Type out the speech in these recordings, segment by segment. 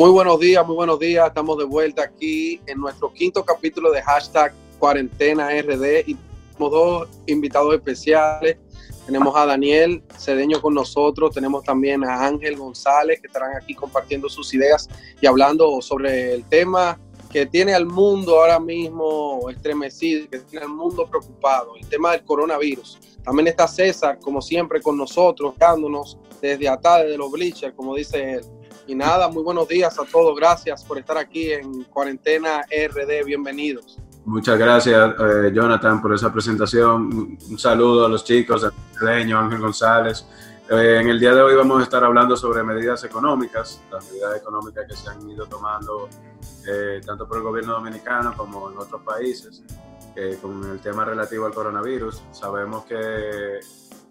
muy buenos días, muy buenos días. Estamos de vuelta aquí en nuestro quinto capítulo de hashtag cuarentena RD y tenemos dos invitados especiales. Tenemos a Daniel Cedeño con nosotros, tenemos también a Ángel González que estarán aquí compartiendo sus ideas y hablando sobre el tema que tiene al mundo ahora mismo estremecido, que tiene al mundo preocupado, el tema del coronavirus. También está César, como siempre, con nosotros, dándonos desde atrás, desde los bleachers, como dice él. Y nada, muy buenos días a todos. Gracias por estar aquí en Cuarentena RD. Bienvenidos. Muchas gracias, eh, Jonathan, por esa presentación. Un saludo a los chicos, Cedeño, Ángel González. Eh, en el día de hoy vamos a estar hablando sobre medidas económicas, las medidas económicas que se han ido tomando eh, tanto por el gobierno dominicano como en otros países con el tema relativo al coronavirus. Sabemos que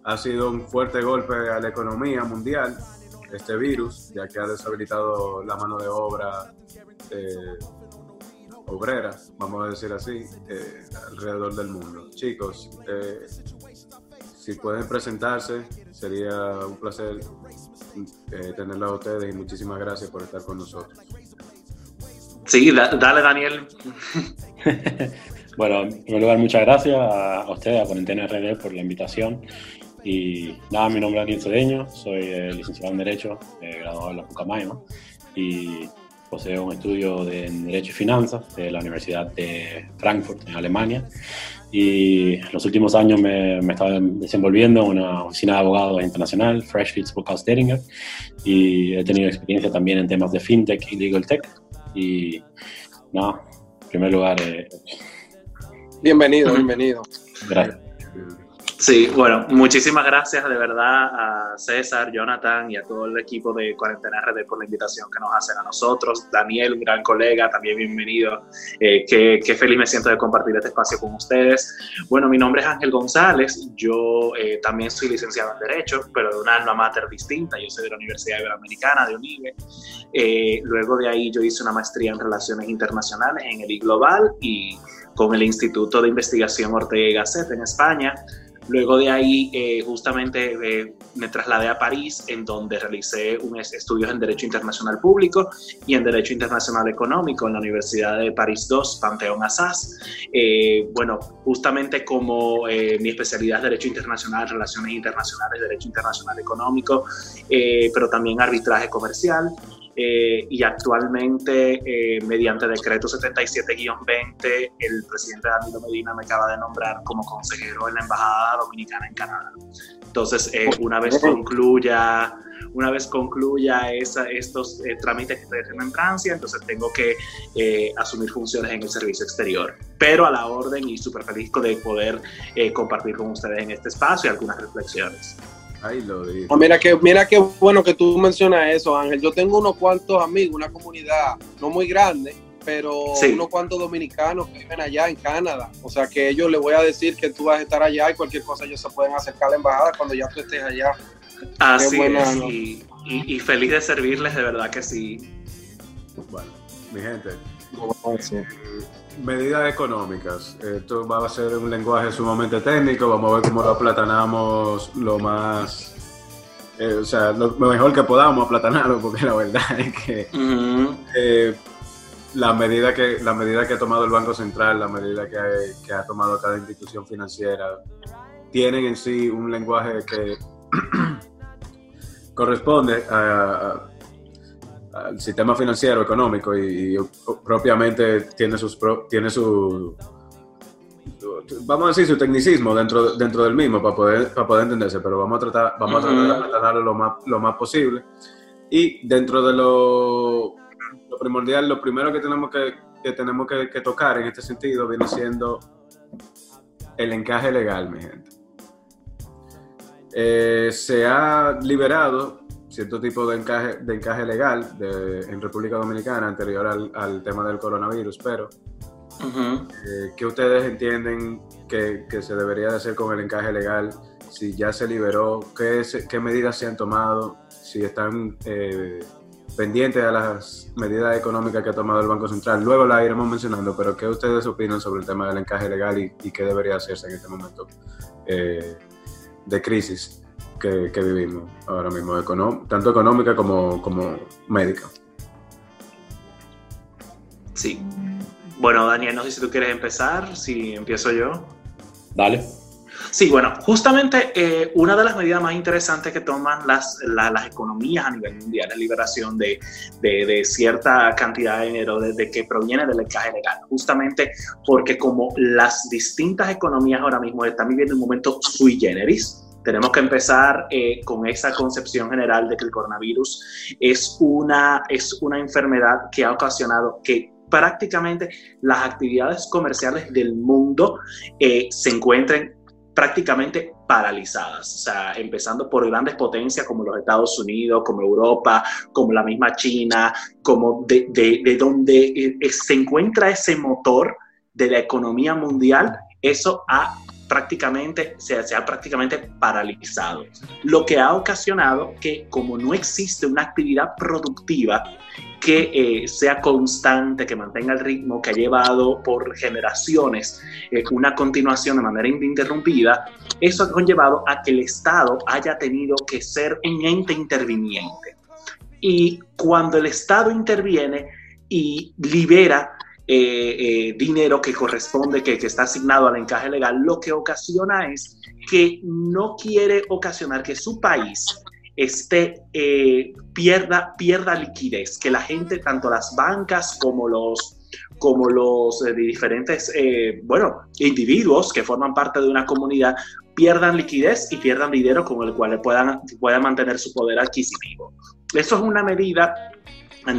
ha sido un fuerte golpe a la economía mundial este virus, ya que ha deshabilitado la mano de obra eh, obrera, vamos a decir así, eh, alrededor del mundo. Chicos, eh, si pueden presentarse, sería un placer tenerlos a ustedes y muchísimas gracias por estar con nosotros. Sí, dale Daniel. bueno, en primer lugar, muchas gracias a, ustedes, a Cuarentena RD, por la invitación. Y nada, mi nombre es Daniel Cedeño, soy licenciado en Derecho, graduado en la Pucamaima y poseo un estudio de, en Derecho y Finanzas de la Universidad de Frankfurt, en Alemania. Y en los últimos años me, me estaba desenvolviendo en una oficina de abogados internacional, Freshfields Buchhaus Deringer, y he tenido experiencia también en temas de FinTech y Legal Tech. Y nada, en primer lugar... Eh, bienvenido, bienvenido. Gracias. Sí, bueno, muchísimas gracias de verdad a César, Jonathan y a todo el equipo de Cuarentena RD por la invitación que nos hacen a nosotros. Daniel, un gran colega, también bienvenido. Eh, qué, qué, feliz me siento de compartir este espacio con ustedes. Bueno, mi nombre es Ángel González, yo eh, también soy licenciado en Derecho, pero de una alma mater distinta. Yo soy de la Universidad Iberoamericana de UNIBE. Eh, luego de ahí yo hice una maestría en Relaciones Internacionales en el I-Global y con el Instituto de Investigación Ortega y Gasset en España. Luego de ahí, eh, justamente eh, me trasladé a París, en donde realicé un estudios en Derecho Internacional Público y en Derecho Internacional Económico en la Universidad de París II, Panteón Assas. Eh, bueno, justamente como mi especialidad es Derecho Internacional, Relaciones Internacionales, Derecho Internacional Económico, pero también arbitraje comercial. Eh, y actualmente, eh, mediante decreto 77-20, el presidente Danilo Medina me acaba de nombrar como consejero en la Embajada Dominicana en Canadá. Entonces, eh, una vez concluya una vez concluya esa, estos trámites que estoy en Francia, entonces tengo que asumir funciones en el servicio exterior. Pero a la orden y súper feliz de poder compartir con ustedes en este espacio algunas reflexiones. Ahí lo digo. mira que mira qué bueno que tú mencionas eso, Ángel. Yo tengo unos cuantos amigos, una comunidad no muy grande, pero unos cuantos dominicanos que viven allá en Canadá. O sea que ellos les voy a decir que tú vas a estar allá y cualquier cosa ellos se pueden acercar a la embajada cuando ya tú estés allá. Así es, y, feliz de servirles, de verdad que sí. Bueno, mi gente, medidas económicas. Esto va a ser un lenguaje sumamente técnico. Vamos a ver cómo lo aplatanamos lo más. Eh, o sea, lo mejor que podamos aplatanarlo, porque la verdad es que eh, la, medida que la medida que ha tomado el Banco Central, la medida que, ha tomado cada institución financiera, tienen en sí un lenguaje que corresponde a al sistema financiero, económico y, propiamente tiene, sus, tiene su, vamos a decir, su tecnicismo dentro, dentro del mismo para poder, para poder entenderse, pero vamos a tratar, vamos a tratar de lo más, lo más posible. Y dentro de lo, lo primordial, lo primero que tenemos que, que tenemos que, que, tocar en este sentido viene siendo el encaje legal, mi gente. Eh, se ha liberado cierto tipo de encaje, de encaje legal en República Dominicana anterior al, tema del coronavirus, pero eh, ¿qué ustedes entienden que, se debería de hacer con el encaje legal? Si ya se liberó, ¿qué, qué medidas se han tomado? Si están eh, pendientes a las medidas económicas que ha tomado el Banco Central. Luego la iremos mencionando, pero ¿qué ustedes opinan sobre el tema del encaje legal y, qué debería hacerse en este momento eh, de crisis? Que, vivimos ahora mismo, tanto económica como, como médica. Sí. Bueno, Daniel, no sé si tú quieres empezar, si empiezo yo. Dale. Sí, bueno, justamente eh, una de las medidas más interesantes que toman las, las economías a nivel mundial es la liberación de, de, cierta cantidad de dinero de, que proviene del encaje legal, justamente porque como las distintas economías ahora mismo están viviendo un momento sui generis, tenemos que empezar eh, con esa concepción general de que el coronavirus es una, es una enfermedad que ha ocasionado que prácticamente las actividades comerciales del mundo eh, se encuentren prácticamente paralizadas, o sea, empezando por grandes potencias como los Estados Unidos, como Europa, como la misma China, como de, de, donde eh, se encuentra ese motor de la economía mundial, eso ha prácticamente, se, se, ha prácticamente paralizado, lo que ha ocasionado que como no existe una actividad productiva que eh, sea constante, que mantenga el ritmo que ha llevado por generaciones eh, una continuación de manera ininterrumpida, eso ha conllevado a que el Estado haya tenido que ser un ente interviniente. Y cuando el Estado interviene y libera eh, dinero que corresponde, que, está asignado al encaje legal, lo que ocasiona es que no quiere ocasionar que su país este, pierda, pierda liquidez, que la gente, tanto las bancas como los, como los eh, diferentes, eh, bueno, individuos que forman parte de una comunidad, pierdan liquidez y pierdan dinero con el cual puedan, puedan mantener su poder adquisitivo. Eso es una medida...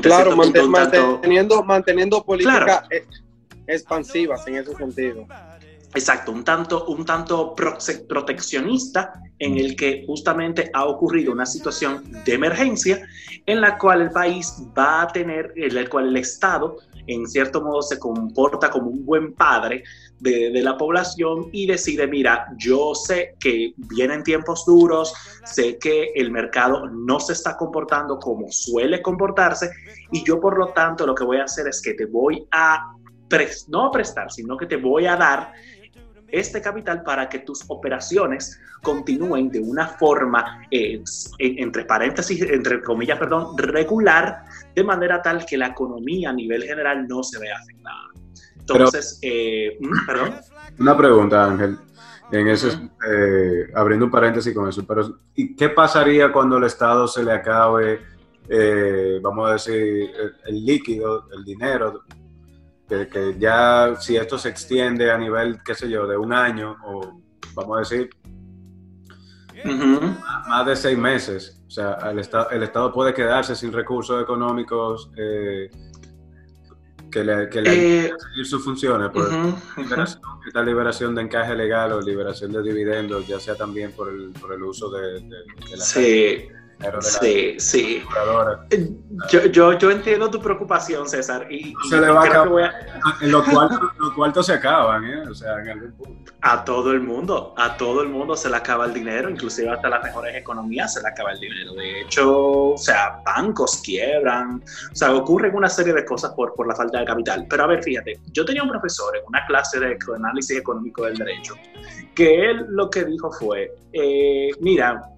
Claro, manteniendo, manteniendo políticas expansivas en ese sentido. Exacto, un tanto, un tanto proteccionista en el que justamente ha ocurrido una situación de emergencia en la cual el país va a tener, en la cual el Estado en cierto modo se comporta como un buen padre de, de, la población y decide, mira, yo sé que vienen tiempos duros, sé que el mercado no se está comportando como suele comportarse y yo por lo tanto lo que voy a hacer es que te voy a, no a prestar, sino que te voy a dar este capital para que tus operaciones continúen de una forma, eh, entre paréntesis, entre comillas, perdón, regular, de manera tal que la economía a nivel general no se vea afectada. Entonces, eh, mm, perdón. Una pregunta, Ángel. En eso, eh, abriendo un paréntesis con eso, pero ¿y qué pasaría cuando el Estado se le acabe, vamos a decir, el líquido, el dinero que, ya si esto se extiende a nivel, qué sé yo, de un año o vamos a decir más de seis meses, o sea, el Estado, el Estado puede quedarse sin recursos económicos eh, que le, que le eh, seguir sus funciones por esta liberación de encaje legal o liberación de dividendos, ya sea también por el, por el uso de, de, la... Sí. Sí, sí. Eh, yo, yo, yo, entiendo tu preocupación, César. Y, se le va a acabar. En los cuartos, se acaban, ¿eh? O sea, en algún punto. A todo el mundo, a todo el mundo se le acaba el dinero, inclusive hasta las mejores economías se le acaba el dinero. De hecho, o sea, bancos quiebran, o sea, ocurren una serie de cosas por, por la falta de capital. Pero a ver, fíjate, yo tenía un profesor en una clase de análisis económico del derecho, que él lo que dijo fue, eh, mira,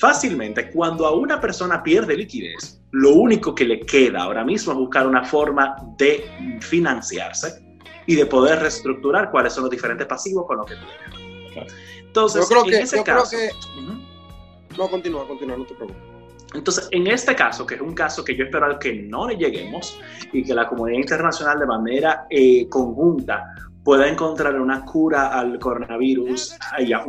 fácilmente cuando a una persona pierde liquidez, lo único que le queda ahora mismo es buscar una forma de financiarse y de poder reestructurar cuáles son los diferentes pasivos con los que tiene. Entonces, yo creo que, en ese caso, No, continúa, continúa, no te preocupes. Entonces, en este caso, que es un caso que yo espero al que no le lleguemos y que la comunidad internacional de manera eh, conjunta pueda encontrar una cura al coronavirus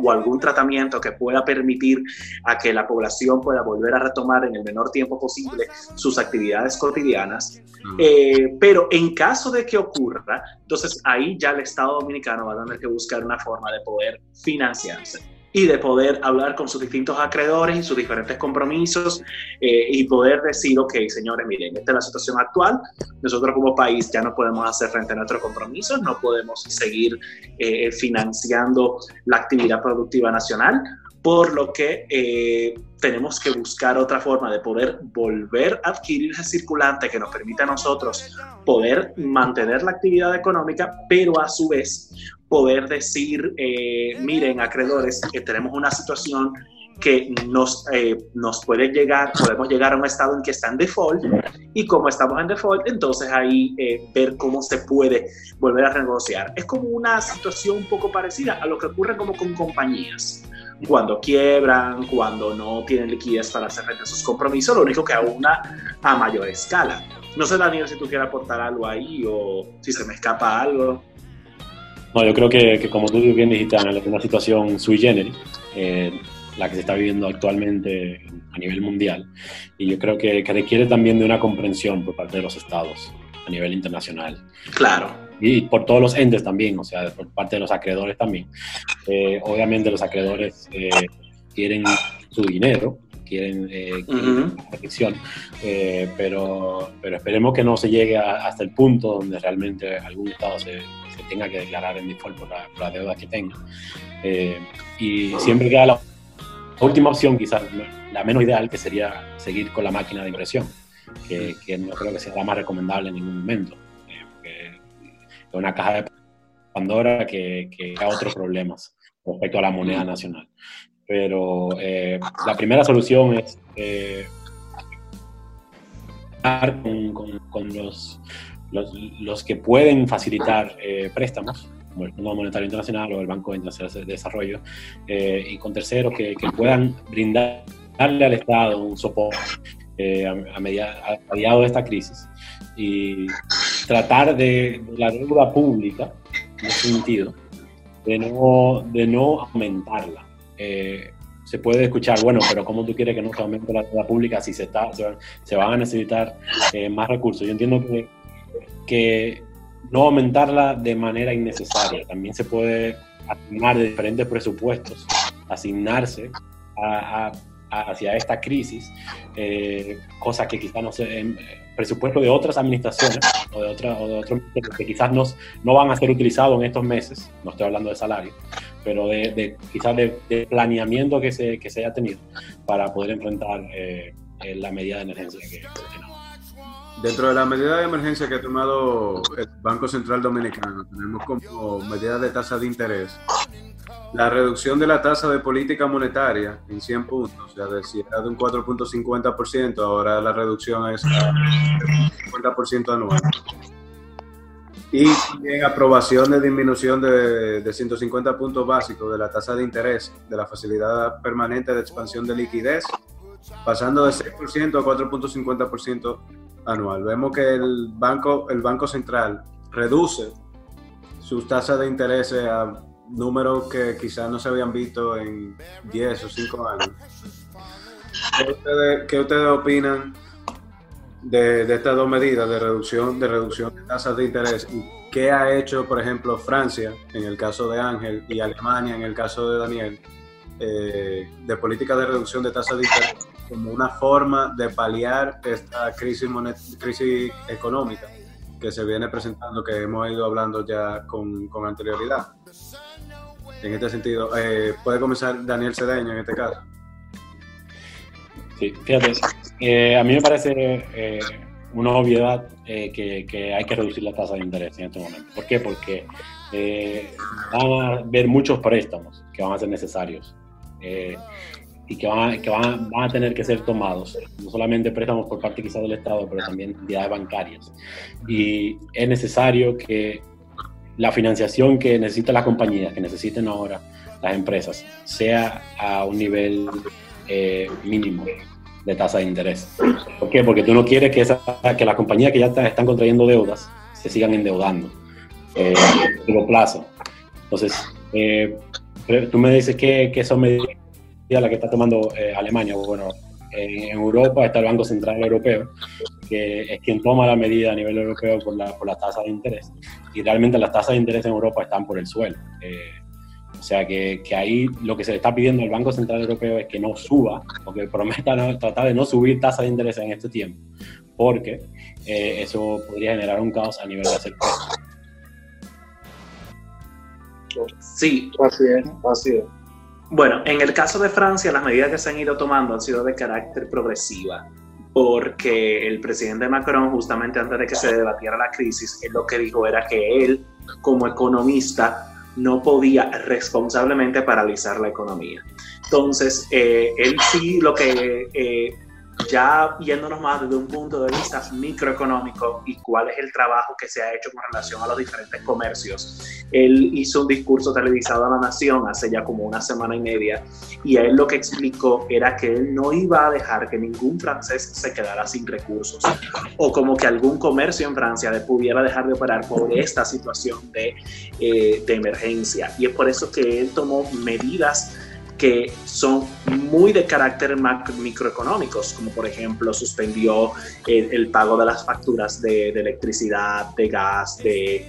o algún tratamiento que pueda permitir a que la población pueda volver a retomar en el menor tiempo posible sus actividades cotidianas. Eh, pero en caso de que ocurra, entonces ahí ya el Estado Dominicano va a tener que buscar una forma de poder financiarse y de poder hablar con sus distintos acreedores y sus diferentes compromisos eh, y poder decir, ok, señores, miren, esta es la situación actual, nosotros como país ya no podemos hacer frente a nuestros compromisos, no podemos seguir eh, financiando la actividad productiva nacional, por lo que eh, tenemos que buscar otra forma de poder volver a adquirir ese circulante que nos permita a nosotros poder mantener la actividad económica, pero a su vez poder decir, eh, miren, acreedores, que tenemos una situación que nos, eh, nos puede llegar, podemos llegar a un estado en que está en default y como estamos en default, entonces ahí ver cómo se puede volver a renegociar. Es como una situación un poco parecida a lo que ocurre como con compañías. Cuando quiebran, cuando no tienen liquidez para hacer sus compromisos, lo único que aúna a mayor escala. No sé, Daniel, si tú quieres aportar algo ahí o si se me escapa algo. No, yo creo que, que como tú bien dijiste, es una situación sui generis. Eh, la que se está viviendo actualmente a nivel mundial. Y yo creo que, requiere también de una comprensión por parte de los estados a nivel internacional. Claro. Y por todos los entes también, o sea, por parte de los acreedores también. Eh, obviamente los acreedores eh, quieren su dinero, quieren, eh, protección, eh, pero, pero esperemos que no se llegue hasta el punto donde realmente algún estado se, se tenga que declarar en default por la, por la deuda que tenga. y siempre queda la última opción, quizás la menos ideal, que sería seguir con la máquina de impresión, que, no creo que sea la más recomendable en ningún momento. Eh, es una caja de Pandora que, que da otros problemas respecto a la moneda nacional. Pero eh, la primera solución es eh, con, con, los, los, los, que pueden facilitar préstamos como el Fondo Monetario Internacional o el Banco de Desarrollo, eh, y con terceros que, que, puedan brindarle al Estado un soporte eh, a, a, mediado de esta crisis y tratar de, la deuda pública, en ese sentido, de no, de no aumentarla. Eh, se puede escuchar, bueno, pero ¿cómo tú quieres que no se aumente la deuda pública si se, está, se, van a necesitar más recursos? Yo entiendo que, que no aumentarla de manera innecesaria. También se puede asignar de diferentes presupuestos, asignarse hacia esta crisis, eh, cosas que quizás no se, en presupuesto de otras administraciones o de, otra, o de otros que quizás no, van a ser utilizados en estos meses, no estoy hablando de salario, pero de, quizás de, planeamiento que se, que se haya tenido para poder enfrentar eh, la medida de emergencia que. Dentro de la medida de emergencia que ha tomado el Banco Central Dominicano, tenemos como medida de tasa de interés la reducción de la tasa de política monetaria en 100 puntos, o sea, de, si era de un 4.50%, ahora la reducción es a 50% anual. Y también aprobación de disminución de, de 150 puntos básicos de la tasa de interés de la facilidad permanente de expansión de liquidez, pasando de 6% a 4.50% anual. Vemos que el Banco, el banco Central reduce sus tasas de interés a números que quizás no se habían visto en 10 o 5 años. ¿Qué ustedes, opinan de, de, estas dos medidas de reducción, de reducción de tasas de interés? ¿Y qué ha hecho, por ejemplo, Francia en el caso de Ángel y Alemania en el caso de Daniel eh, de política de reducción de tasas de interés como una forma de paliar esta crisis, crisis económica que se viene presentando, que hemos ido hablando ya con, con anterioridad. En este sentido, eh, puede comenzar Daniel Cedeño en este caso. Sí, fíjate, eh, a mí me parece eh, una obviedad que, que, hay que reducir la tasa de interés en este momento. ¿Por qué? Porque van a haber muchos préstamos que van a ser necesarios y que, van, que van, van, a tener que ser tomados, no solamente préstamos por parte quizás del Estado, pero también entidades bancarias. Y es necesario que la financiación que necesitan las compañías, que necesiten ahora las empresas, sea a un nivel eh, mínimo de tasa de interés. ¿Por qué? Porque tú no quieres que, esa, que las compañías que ya están contrayendo deudas se sigan endeudando eh, a largo plazo. Entonces, eh, tú me dices que, que son medidas la que está tomando eh, Alemania. Bueno, en Europa está el Banco Central Europeo, que es quien toma la medida a nivel europeo por la, por la tasa de interés. Y realmente las tasas de interés en Europa están por el suelo. Eh, o sea que, que, ahí lo que se le está pidiendo al Banco Central Europeo es que no suba, o que prometa no, tratar de no subir tasas de interés en este tiempo, porque eh, eso podría generar un caos a nivel de hacer Sí, así es, así es. Bueno, en el caso de Francia, las medidas que se han ido tomando han sido de carácter progresiva, porque el presidente Macron, justamente antes de que se debatiera la crisis, él lo que dijo era que él, como economista, no podía responsablemente paralizar la economía. Entonces, eh, él sí lo que eh, ya yéndonos más desde un punto de vista microeconómico y cuál es el trabajo que se ha hecho con relación a los diferentes comercios. Él hizo un discurso televisado a la nación hace ya como una semana y media y él lo que explicó era que él no iba a dejar que ningún francés se quedara sin recursos o como que algún comercio en Francia pudiera dejar de operar por esta situación de, eh, de emergencia. Y es por eso que él tomó medidas que son muy de carácter microeconómicos, como por ejemplo suspendió el, pago de las facturas de, electricidad, de gas, de,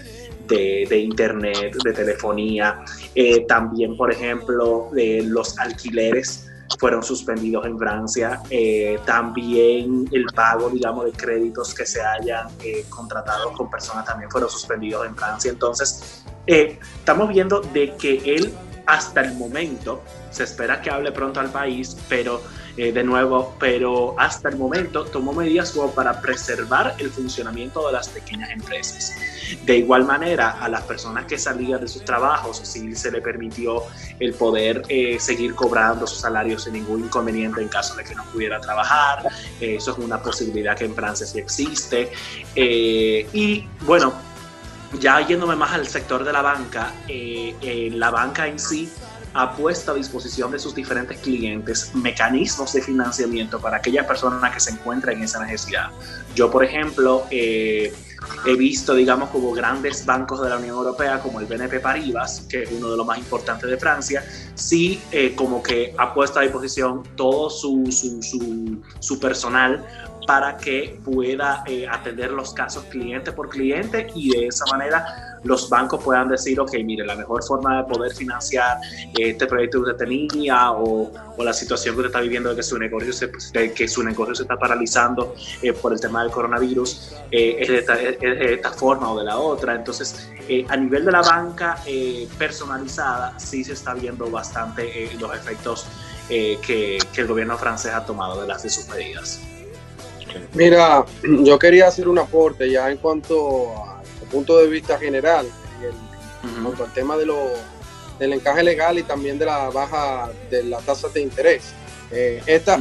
de, internet, de telefonía. Eh, también, por ejemplo, los alquileres fueron suspendidos en Francia. Eh, también el pago, digamos, de créditos que se hayan eh, contratado con personas también fueron suspendidos en Francia. Entonces, estamos viendo de que él hasta el momento. Se espera que hable pronto al país, pero eh, de nuevo, pero hasta el momento tomó medidas para preservar el funcionamiento de las pequeñas empresas. De igual manera, a las personas que salían de sus trabajos, sí se le permitió el poder eh, seguir cobrando sus salarios sin ningún inconveniente en caso de que no pudiera trabajar. eso es una posibilidad que en Francia sí existe. Eh, y bueno, ya yéndome más al sector de la banca, eh, la banca en sí ha puesto a disposición de sus diferentes clientes mecanismos de financiamiento para aquellas personas que se encuentran en esa necesidad. Yo, por ejemplo, eh, he visto, digamos, como grandes bancos de la Unión Europea, como el BNP Paribas, que es uno de los más importantes de Francia, sí eh, como que ha puesto a disposición todo su, su, su, su personal para que pueda eh, atender los casos cliente por cliente y de esa manera los bancos puedan decir, ok, mire, la mejor forma de poder financiar este proyecto que usted tenía o, la situación que usted está viviendo de que su negocio se, que su negocio se está paralizando eh, por el tema del coronavirus eh, es, de esta, es, de esta, forma o de la otra. Entonces, a nivel de la banca personalizada, sí se está viendo bastante los efectos que, que el gobierno francés ha tomado de las de sus medidas. Mira, yo quería hacer un aporte ya en cuanto al punto de vista general, en cuanto al tema de lo, del encaje legal y también de la baja de las tasas de interés. Eh, esta,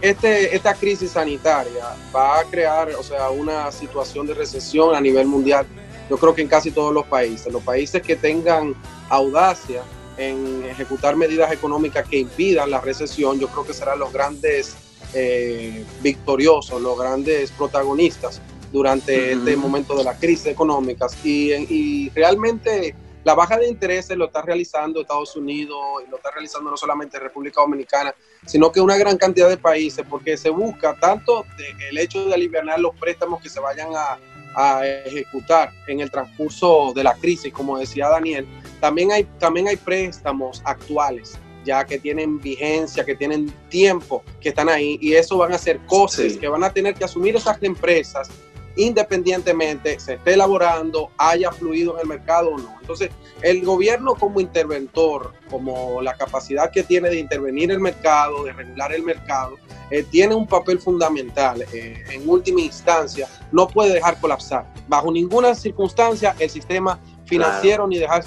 este, esta crisis sanitaria va a crear, o sea, una situación de recesión a nivel mundial. Yo creo que en casi todos los países, los países que tengan audacia en ejecutar medidas económicas que impidan la recesión, yo creo que serán los grandes eh, victoriosos, los grandes protagonistas durante este momento de la crisis económica. Y, y, realmente la baja de intereses lo está realizando Estados Unidos y lo está realizando no solamente República Dominicana, sino que una gran cantidad de países, porque se busca tanto el hecho de aliviar los préstamos que se vayan a, a ejecutar en el transcurso de la crisis, como decía Daniel, también hay, también hay préstamos actuales ya que tienen vigencia, que tienen tiempo, que están ahí, y eso van a ser cosas que van a tener que asumir esas empresas independientemente se esté elaborando, haya fluido en el mercado o no. Entonces, el gobierno como interventor, como la capacidad que tiene de intervenir el mercado, de regular el mercado, eh, tiene un papel fundamental. Eh, en última instancia, no puede dejar colapsar. Bajo ninguna circunstancia el sistema financiero ni dejar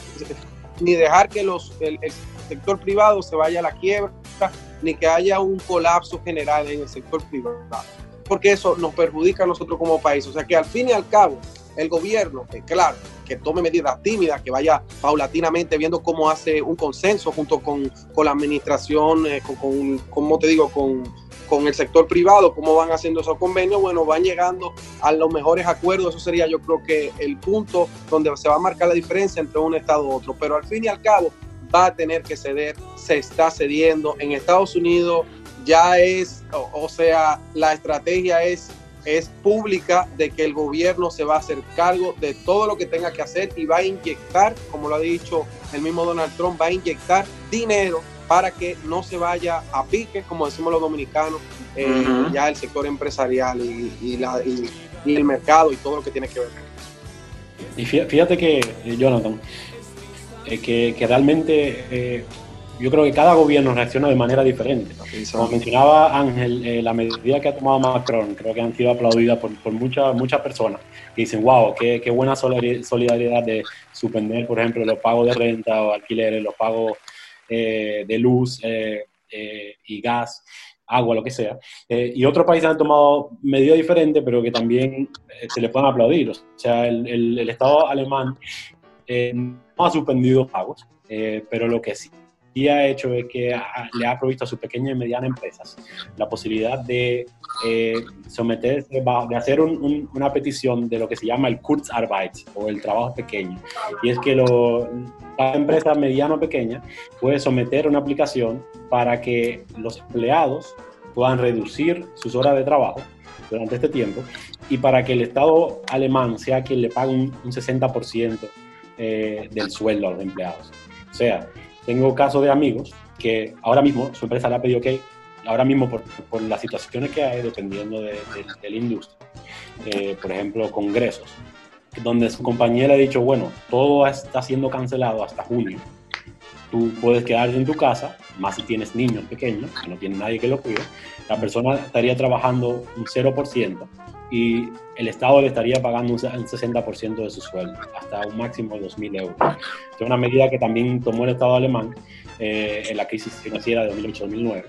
ni dejar que los, el, sector privado se vaya a la quiebra, ni que haya un colapso general en el sector privado, porque eso nos perjudica a nosotros como país. O sea que al fin y al cabo, el gobierno, que claro, que tome medidas tímidas, que vaya paulatinamente viendo cómo hace un consenso junto con, con la administración, eh, con, con, como te digo, con, con el sector privado, cómo van haciendo esos convenios, bueno, van llegando a los mejores acuerdos. Eso sería yo creo que el punto donde se va a marcar la diferencia entre un estado u otro. Pero al fin y al cabo, va a tener que ceder, se está cediendo. En Estados Unidos ya es, o, sea, la estrategia es, es pública de que el gobierno se va a hacer cargo de todo lo que tenga que hacer y va a inyectar, como lo ha dicho el mismo Donald Trump, va a inyectar dinero para que no se vaya a pique, como decimos los dominicanos, eh, ya el sector empresarial y, la, y, el mercado y todo lo que tiene que ver. Y fíjate que, eh, Jonathan, eh, que, realmente eh, yo creo que cada gobierno reacciona de manera diferente. Como mencionaba Ángel, eh, la medida que ha tomado Macron creo que han sido aplaudidas por, por muchas, muchas personas que dicen, wow, qué, qué, buena solidaridad de suspender, por ejemplo, los pagos de renta o alquileres, los pagos de luz y gas agua, lo que sea. y otros países han tomado medidas diferentes, pero que también se le pueden aplaudir. O sea, el, el, el Estado alemán ha suspendido pagos, pero lo que sí ha hecho es que le ha provisto a sus pequeñas y medianas empresas la posibilidad de eh, someterse, de hacer una petición de lo que se llama el Kurzarbeit o el trabajo pequeño. Y es que lo, cada empresa mediana o pequeña puede someter una aplicación para que los empleados puedan reducir sus horas de trabajo durante este tiempo y para que el Estado alemán sea quien le pague un, 60% eh, del sueldo a los empleados. O sea, tengo casos de amigos que ahora mismo su empresa le ha pedido que, ahora mismo por, por las situaciones que hay, dependiendo de, de, la industria, eh, por ejemplo, congresos, donde su compañía le ha dicho, bueno, todo está siendo cancelado hasta junio. Tú puedes quedarte en tu casa, más si tienes niños pequeños, que no tienen nadie que los cuide. La persona estaría trabajando un 0% y el Estado le estaría pagando un 60% de su sueldo, hasta un máximo de 2.000 euros. Es una medida que también tomó el Estado alemán eh, en la crisis financiera de 2008-2009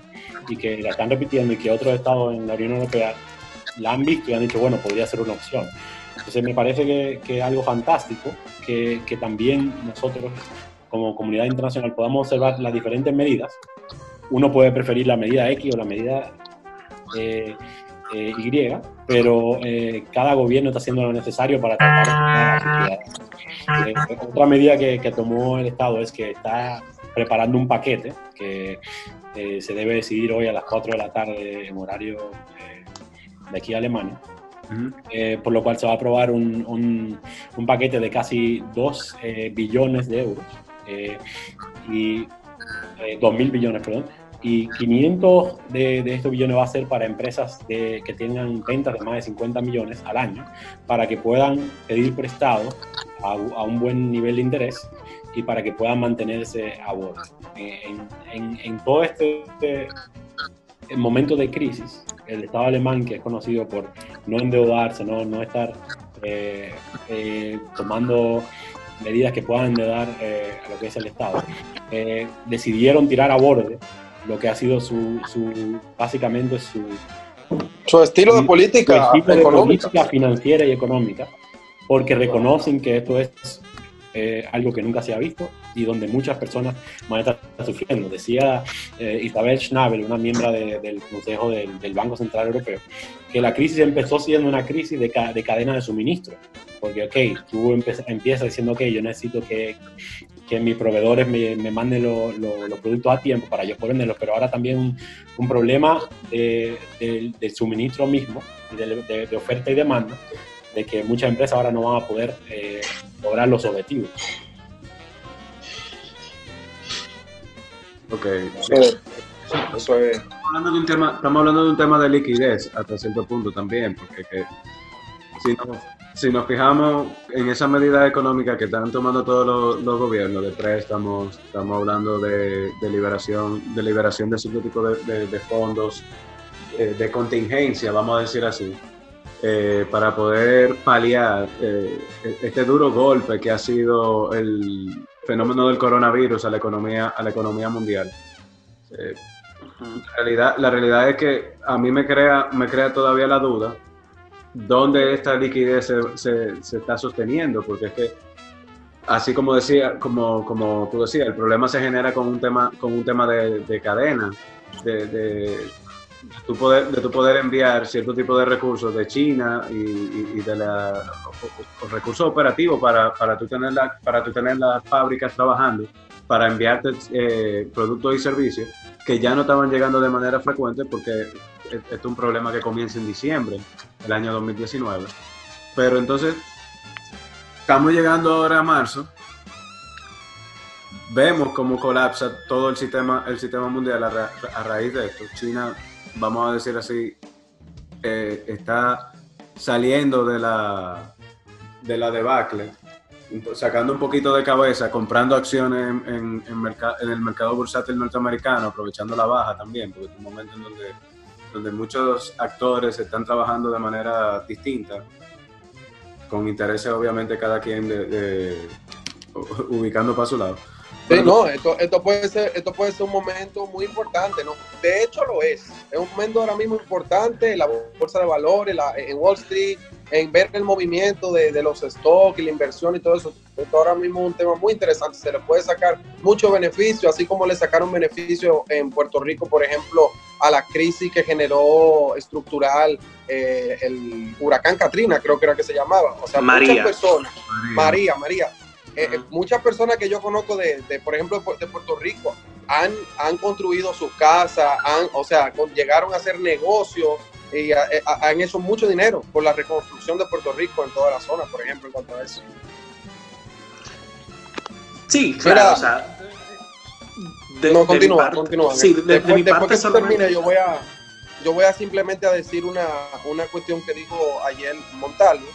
y que la están repitiendo y que otros estados en la Unión Europea la han visto y han dicho, bueno, podría ser una opción. Entonces me parece que es algo fantástico que, que también nosotros como comunidad internacional podamos observar las diferentes medidas. Uno puede preferir la medida X o la medida eh, eh, Y, pero eh, cada gobierno está haciendo lo necesario para tratar la sociedad. Eh, otra medida que, que, tomó el Estado es que está preparando un paquete que se debe decidir hoy a las 4 de la tarde en horario de aquí a Alemania. por lo cual se va a aprobar un, un, un paquete de casi 2 billones de euros y 2.000 billones, perdón, y 500 de, estos billones va a ser para empresas de, que tengan ventas de más de 50 millones al año, para que puedan pedir prestado a, un buen nivel de interés y para que puedan mantenerse a bordo. En todo este, este momento de crisis, el Estado alemán, que es conocido por no endeudarse, no, no estar eh, eh, tomando medidas que puedan endeudar eh, a lo que es el Estado, eh, decidieron tirar a borde lo que ha sido su, su básicamente su, su estilo de política, su estilo de política financiera y económica, porque reconocen que esto es eh, algo que nunca se ha visto y donde muchas personas van a estar sufriendo. Decía eh, Isabel Schnabel, una miembro de, del Consejo del, del, Banco Central Europeo, que la crisis empezó siendo una crisis de, ca de cadena de suministro. Porque, ok, tú empiezas diciendo, ok, yo necesito que, que mis proveedores me, me manden lo, lo, los productos a tiempo para yo poder venderlos, pero ahora también un, un problema de, del suministro mismo, de, de, oferta y demanda, de que muchas empresas ahora no van a poder eh, lograr los objetivos. Ok. Sí. Eso es. Estamos hablando, de un tema, estamos hablando de un tema de liquidez hasta cierto punto también, porque que, si, no, si nos fijamos en esa medida económica que están tomando todos los, los gobiernos de préstamos, estamos hablando de, de, liberación, de liberación de cierto tipo de, de, de fondos, eh, de contingencia, vamos a decir así eh, para poder paliar eh, este duro golpe que ha sido el fenómeno del coronavirus a la economía, a la economía mundial. Eh, la, realidad, la realidad es que a mí me crea, me crea todavía la duda dónde esta liquidez se, se, se está sosteniendo, porque es que así como decía, como, como tú decías, el problema se genera con un tema, con un tema de, de cadena, de, de, tu poder, de tu poder enviar cierto tipo de recursos de China y, y, y de la, recursos operativos para, para, tú tener la, para tú tener las fábricas trabajando, para enviarte eh, productos y servicios que ya no estaban llegando de manera frecuente porque este es un problema que comienza en diciembre del año 2019. Pero entonces, estamos llegando ahora a marzo, vemos cómo colapsa todo el sistema, el sistema mundial a raíz de esto. China vamos a decir así, eh, está saliendo de la, de la debacle sacando un poquito de cabeza, comprando acciones en, en, el mercado bursátil norteamericano, aprovechando la baja también, porque es un momento en donde, donde muchos actores están trabajando de manera distinta, con intereses obviamente cada quien de, ubicando para su lado. Sí, no, esto, esto, puede ser, esto puede ser un momento muy importante, ¿no? De hecho lo es. Es un momento ahora mismo importante en la bolsa de valores, en Wall Street, en ver el movimiento de, de, los stocks y la inversión y todo eso. Esto ahora mismo es un tema muy interesante. Se le puede sacar mucho beneficio, así como le sacaron beneficio en Puerto Rico, por ejemplo, a la crisis que generó estructural eh, el huracán Katrina, creo que era que se llamaba. O sea, muchas personas, María, María eh, eh, muchas personas que yo conozco de, por ejemplo, de Puerto Rico, han, han construido sus casas, han, o sea, llegaron a hacer negocios y eh, han hecho mucho dinero por la reconstrucción de Puerto Rico en toda la zona, por ejemplo, en cuanto a eso. Sí, claro, o sea, no, continúa, continúa. Sí, de, después, que termine, yo voy a yo voy a simplemente a decir una, una cuestión que dijo ayer Montalvo,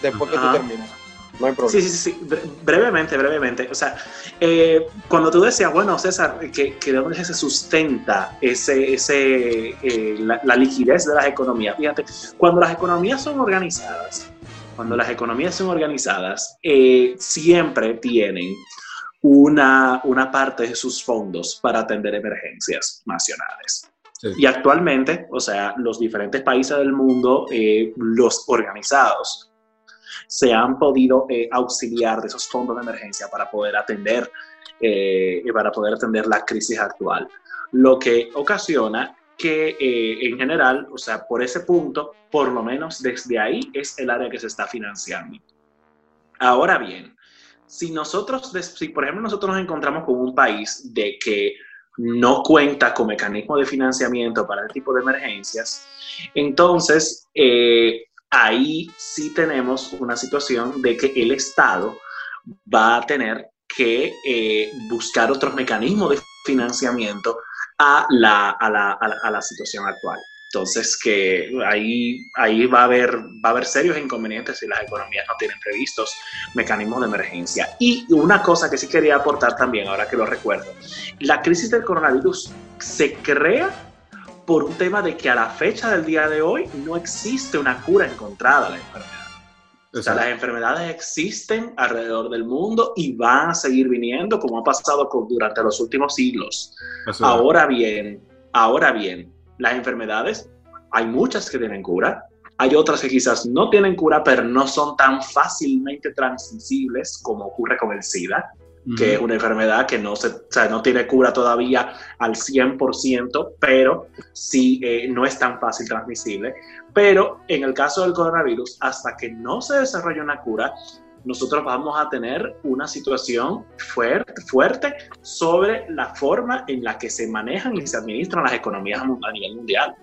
después que tú termines. No hay problema. Sí, sí, sí, brevemente, brevemente. O sea, eh, cuando tú decías, bueno, César, que, que de dónde se sustenta ese, ese, eh, la, liquidez de las economías. Fíjate, cuando las economías son organizadas, cuando las economías son organizadas, eh, siempre tienen una, una parte de sus fondos para atender emergencias nacionales. Y actualmente, o sea, los diferentes países del mundo, los organizados, se han podido eh, auxiliar de esos fondos de emergencia para poder atender eh, para poder atender la crisis actual. Lo que ocasiona que eh, en general, o sea, por ese punto, por lo menos desde ahí es el área que se está financiando. Ahora bien, si nosotros, si por ejemplo nosotros nos encontramos con un país de que no cuenta con mecanismo de financiamiento para el tipo de emergencias, entonces ahí sí tenemos una situación de que el Estado va a tener que eh, buscar otros mecanismos de financiamiento a la, a la, a la, situación actual. Entonces, que ahí, ahí va, a haber, va a haber serios inconvenientes si las economías no tienen previstos mecanismos de emergencia. Y una cosa que sí quería aportar también, ahora que lo recuerdo, la crisis del coronavirus se crea por un tema de que a la fecha del día de hoy no existe una cura encontrada a la enfermedad. O sea, las enfermedades existen alrededor del mundo y van a seguir viniendo como ha pasado durante los últimos siglos. Ahora bien, ahora bien, las enfermedades, hay muchas que tienen cura, hay otras que quizás no tienen cura, pero no son tan fácilmente transmisibles como ocurre con el SIDA que es una enfermedad que no, se, o sea, no tiene cura todavía al 100%, pero sí eh, no es tan fácil transmisible. Pero en el caso del coronavirus, hasta que no se desarrolle una cura, nosotros vamos a tener una situación fuerte, fuerte sobre la forma en la que se manejan y se administran las economías a nivel mundial.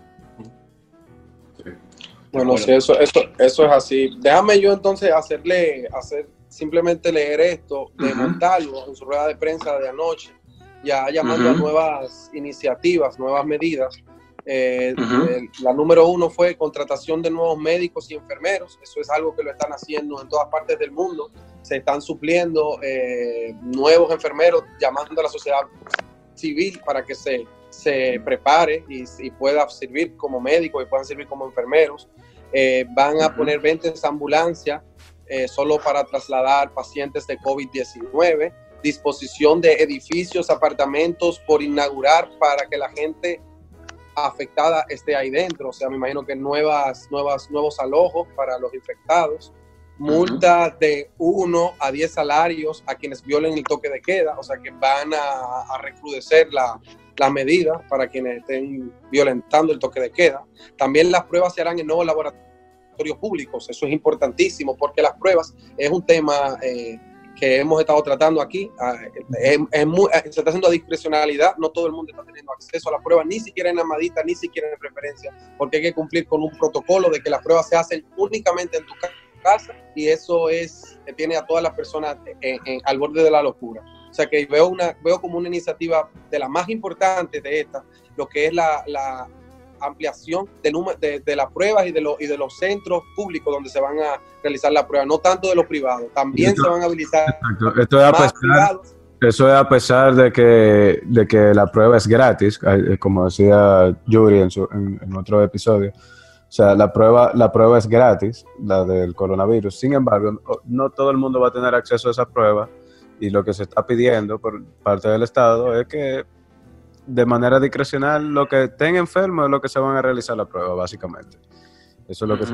Bueno, sí, eso, eso, eso es así. Déjame yo entonces hacerle, hacer simplemente leer esto de Montalvo en su rueda de prensa de anoche, ya llamando a nuevas iniciativas, nuevas medidas. Eh, la número uno fue contratación de nuevos médicos y enfermeros. Eso es algo que lo están haciendo en todas partes del mundo. Se están supliendo eh, nuevos enfermeros, llamando a la sociedad civil para que se, se prepare y, pueda servir como médicos y puedan servir como enfermeros. Eh, van a poner 20 ambulancias eh, solo para trasladar pacientes de COVID-19, disposición de edificios, apartamentos por inaugurar para que la gente afectada esté ahí dentro, o sea, me imagino que nuevas, nuevas, nuevos alojos para los infectados, multa de 1 a 10 salarios a quienes violen el toque de queda, o sea, que van a, recrudecer la, la medida para quienes estén violentando el toque de queda. También las pruebas se harán en nuevos laboratorios públicos. Eso es importantísimo porque las pruebas es un tema eh, que hemos estado tratando aquí. Ah, eh, se está haciendo a discrecionalidad, no todo el mundo está teniendo acceso a las pruebas, ni siquiera en Amadita, ni siquiera en preferencia, porque hay que cumplir con un protocolo de que las pruebas se hacen únicamente en tu casa y eso es tiene a todas las personas al borde de la locura. O sea que veo, una, veo como una iniciativa de las más importantes de esta, lo que es la, ampliación de, de, las pruebas y de, los, y de los centros públicos donde se van a realizar la prueba, no tanto de los privados. También se van a habilitar Esto es a pesar, Eso es a pesar de que, de que la prueba es gratis, eh, como decía Yuri en, su, en, otro episodio. O sea, la prueba, la prueba es gratis, la del coronavirus. Sin embargo, no todo el mundo va a tener acceso a esa prueba y lo que se está pidiendo por parte del Estado es que de manera discrecional lo que estén enfermos es lo que se van a realizar la prueba, básicamente. Eso es lo que se...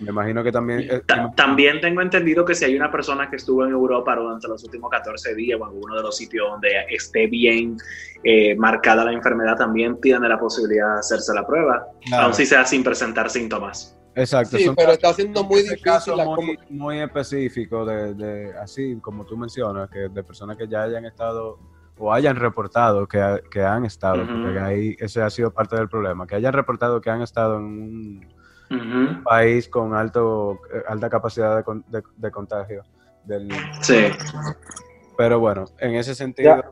Me imagino que también... También tengo entendido que si hay una persona que estuvo en Europa durante los últimos 14 días o en alguno de los sitios donde esté bien eh, marcada la enfermedad, también tiene la posibilidad de hacerse la prueba, aun si sea sin presentar síntomas. Exacto. Sí, pero está siendo muy difícil. Muy, muy, específico de, de, así como tú mencionas, que de personas que ya hayan estado o hayan reportado que, que han estado, porque ahí ese ha sido parte del problema, que hayan reportado que han estado en un país con alto eh, alta capacidad de, de, contagio. Del, sí. Pero bueno, en ese sentido...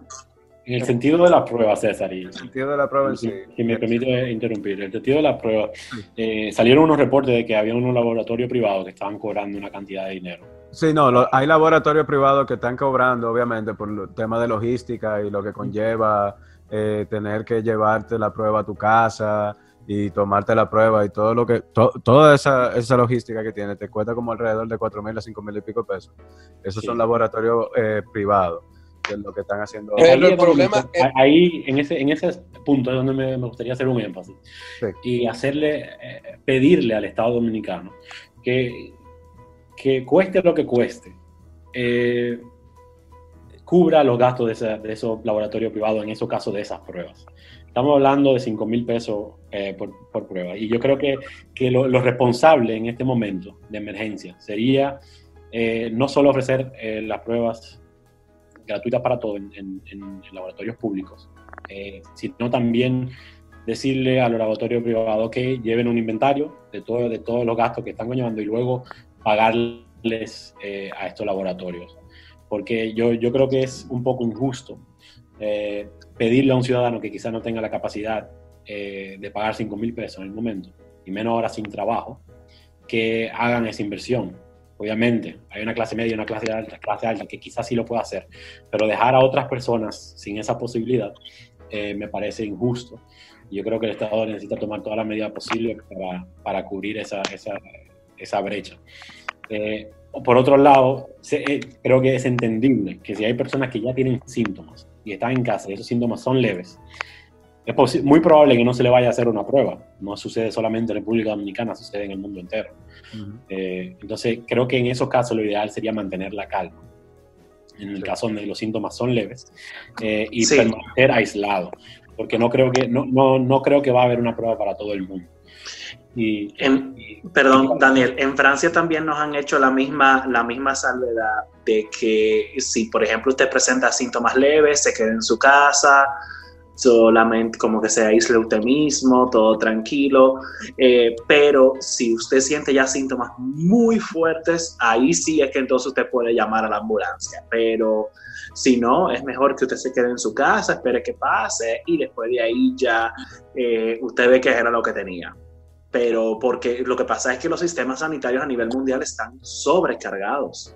En el sentido de la prueba, César. Y, el sentido de la prueba en sí. Si me permite interrumpir. En el sentido de la prueba, eh, salieron unos reportes de que había unos laboratorios privados que estaban cobrando una cantidad de dinero. Sí, no, hay laboratorios privados que están cobrando, obviamente, por el tema de logística y lo que conlleva eh, tener que llevarte la prueba a tu casa y tomarte la prueba y todo lo que, toda esa, esa logística que tiene, te cuesta como alrededor de 4 mil a 5 mil y pico pesos. Esos son laboratorios eh, privados que es lo que están haciendo. Pero el problema ahí, en ese, en ese punto es donde me, gustaría hacer un énfasis y hacerle, eh, pedirle al Estado Dominicano que, que cueste lo que cueste, eh, cubra los gastos de, esos laboratorios privados, en esos casos de esas pruebas. Estamos hablando de 5 mil pesos eh, por, por, prueba. Y yo creo que, que lo, responsable en este momento de emergencia sería no solo ofrecer las pruebas gratuita para todo en, laboratorios públicos, eh, sino también decirle a los laboratorios privados que lleven un inventario de, todo, de todos los gastos que están llevando y luego pagarles eh, a estos laboratorios. Porque yo, yo creo que es un poco injusto eh, pedirle a un ciudadano que quizás no tenga la capacidad de pagar 5 mil pesos en el momento, y menos ahora sin trabajo, que hagan esa inversión obviamente, hay una clase media y una clase alta, clase alta que quizás sí lo pueda hacer, pero dejar a otras personas sin esa posibilidad eh, me parece injusto. Yo creo que el Estado necesita tomar todas las medidas posibles para, para cubrir esa, esa, esa brecha. Eh, por otro lado, eh, creo que es entendible que si hay personas que ya tienen síntomas y están en casa y esos síntomas son leves, es muy probable que no se le vaya a hacer una prueba. No sucede solamente en República Dominicana, sucede en el mundo entero. Eh, entonces, creo que en esos casos lo ideal sería mantener la calma. En el caso donde los síntomas son leves eh, y permanecer aislado, porque no creo que no, no, no, creo que va a haber una prueba para todo el mundo. Y, perdón, Daniel, en Francia también nos han hecho la misma, la misma salvedad de que si, por ejemplo, usted presenta síntomas leves, se quede en su casa, solamente como que se aísle usted mismo, todo tranquilo, eh, pero si usted siente ya síntomas muy fuertes, ahí sí es que entonces usted puede llamar a la ambulancia, pero si no, es mejor que usted se quede en su casa, espere que pase y después de ahí ya eh, usted ve que era lo que tenía. Pero porque lo que pasa es que los sistemas sanitarios a nivel mundial están sobrecargados.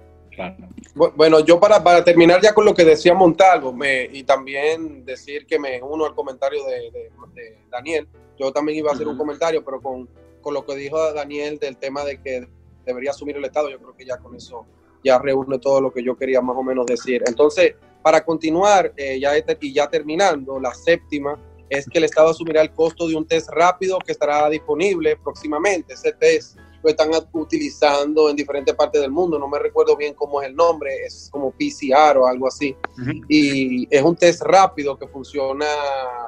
Bueno, yo para, para, terminar ya con lo que decía Montalvo me, y también decir que me uno al comentario de, Daniel, yo también iba a hacer un comentario, pero con, con, lo que dijo Daniel del tema de que debería asumir el Estado, yo creo que ya con eso ya reúne todo lo que yo quería más o menos decir. Entonces, para continuar, eh, ya y ya terminando, la séptima es que el Estado asumirá el costo de un test rápido que estará disponible próximamente. Ese test lo están utilizando en diferentes partes del mundo. No me recuerdo bien cómo es el nombre, es como PCR o algo así. Y es un test rápido que funciona,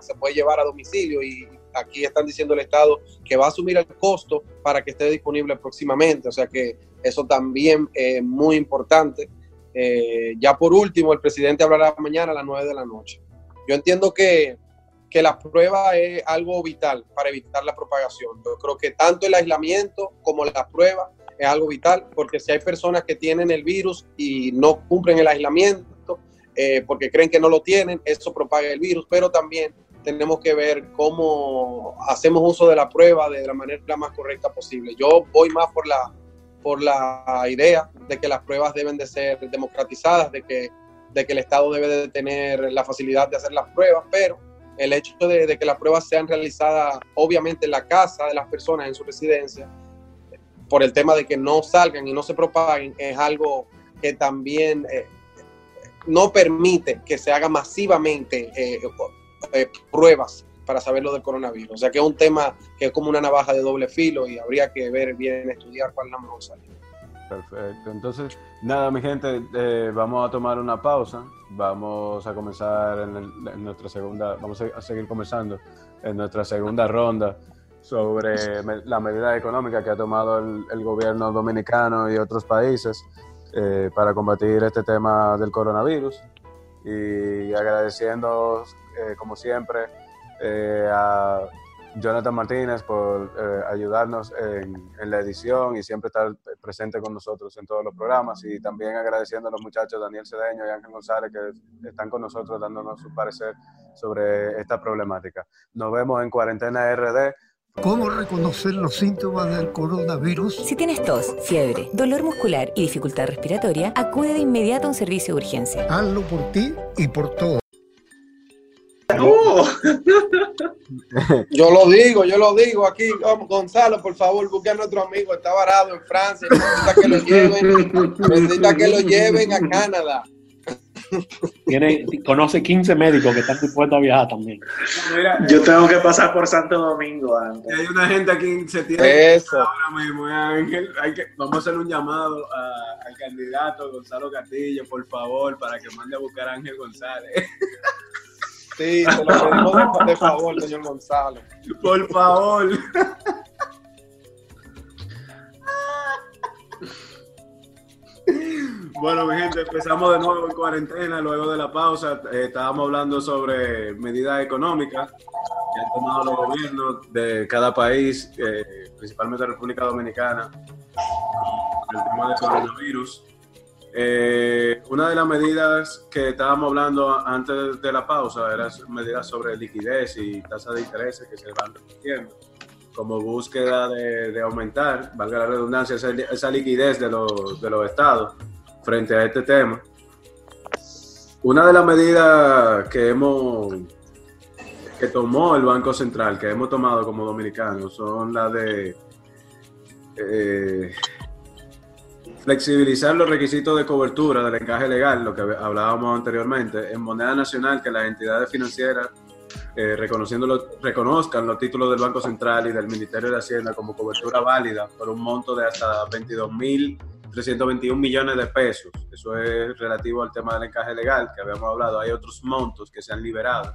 se puede llevar a domicilio y aquí están diciendo el Estado que va a asumir el costo para que esté disponible próximamente. O sea que eso también es muy importante. Eh, ya por último, el presidente hablará mañana a las 9 de la noche. Yo entiendo que que la prueba es algo vital para evitar la propagación. Yo creo que tanto el aislamiento como la prueba es algo vital, porque si hay personas que tienen el virus y no cumplen el aislamiento eh, porque creen que no lo tienen, eso propaga el virus, pero también tenemos que ver cómo hacemos uso de la prueba de la manera más correcta posible. Yo voy más por la, por la idea de que las pruebas deben de ser democratizadas, de que, de que el Estado debe de tener la facilidad de hacer las pruebas, pero el hecho de, que las pruebas sean realizadas obviamente en la casa de las personas, en su residencia, por el tema de que no salgan y no se propaguen, es algo que también eh, no permite que se haga masivamente eh, eh, pruebas para saber lo del coronavirus. O sea que es un tema que es como una navaja de doble filo y habría que ver bien, estudiar cuál es la mejor salida. Perfecto. Entonces, nada, mi gente, vamos a tomar una pausa. Vamos a comenzar en, nuestra segunda, vamos a seguir comenzando en nuestra segunda ronda sobre la medida económica que ha tomado el, gobierno dominicano y otros países eh, para combatir este tema del coronavirus. Y agradeciendo, eh, como siempre, eh, a Jonathan Martínez por ayudarnos en, en, la edición y siempre estar presente con nosotros en todos los programas. Y también agradeciendo a los muchachos Daniel Cedeño y Ángel González que están con nosotros dándonos su parecer sobre esta problemática. Nos vemos en Cuarentena RD ¿Cómo reconocer los síntomas del coronavirus? Si tienes tos, fiebre, dolor muscular y dificultad respiratoria, acude de inmediato a un servicio de urgencia. Hazlo por ti y por todos. Yo lo digo, yo lo digo aquí, Gonzalo, por favor, busque a nuestro amigo, está varado en Francia, necesita que lo lleven, necesita que lo lleven a Canadá. Tiene, conoce 15 médicos que están dispuestos a viajar también. Yo tengo que pasar por Santo Domingo antes. Hay una gente aquí en septiembre. Eso. Ahora mismo, Ángel, hay que, vamos a hacer un llamado al candidato Gonzalo Castillo, por favor, para que mande a buscar a Ángel González. Sí, se lo pedimos de favor, señor Gonzalo. Por favor. Bueno, mi gente, empezamos de nuevo en cuarentena luego de la pausa. Eh, estábamos hablando sobre medidas económicas que han tomado los gobiernos de cada país, eh, principalmente República Dominicana, el tema del coronavirus. Eh, una de las medidas que estábamos hablando antes de la pausa eran medidas sobre liquidez y tasa de interés que se van repitiendo como búsqueda de, aumentar, valga la redundancia, esa, liquidez de los, de los estados frente a este tema. Una de las medidas que hemos que tomó el Banco Central, que hemos tomado como dominicanos, son las de eh, flexibilizar los requisitos de cobertura del encaje legal, lo que hablábamos anteriormente, en moneda nacional, que las entidades financieras eh, reconozcan los títulos del Banco Central y del Ministerio de Hacienda como cobertura válida por un monto de hasta 22 mil 321 millones de pesos. Eso es relativo al tema del encaje legal que habíamos hablado. Hay otros montos que se han liberado,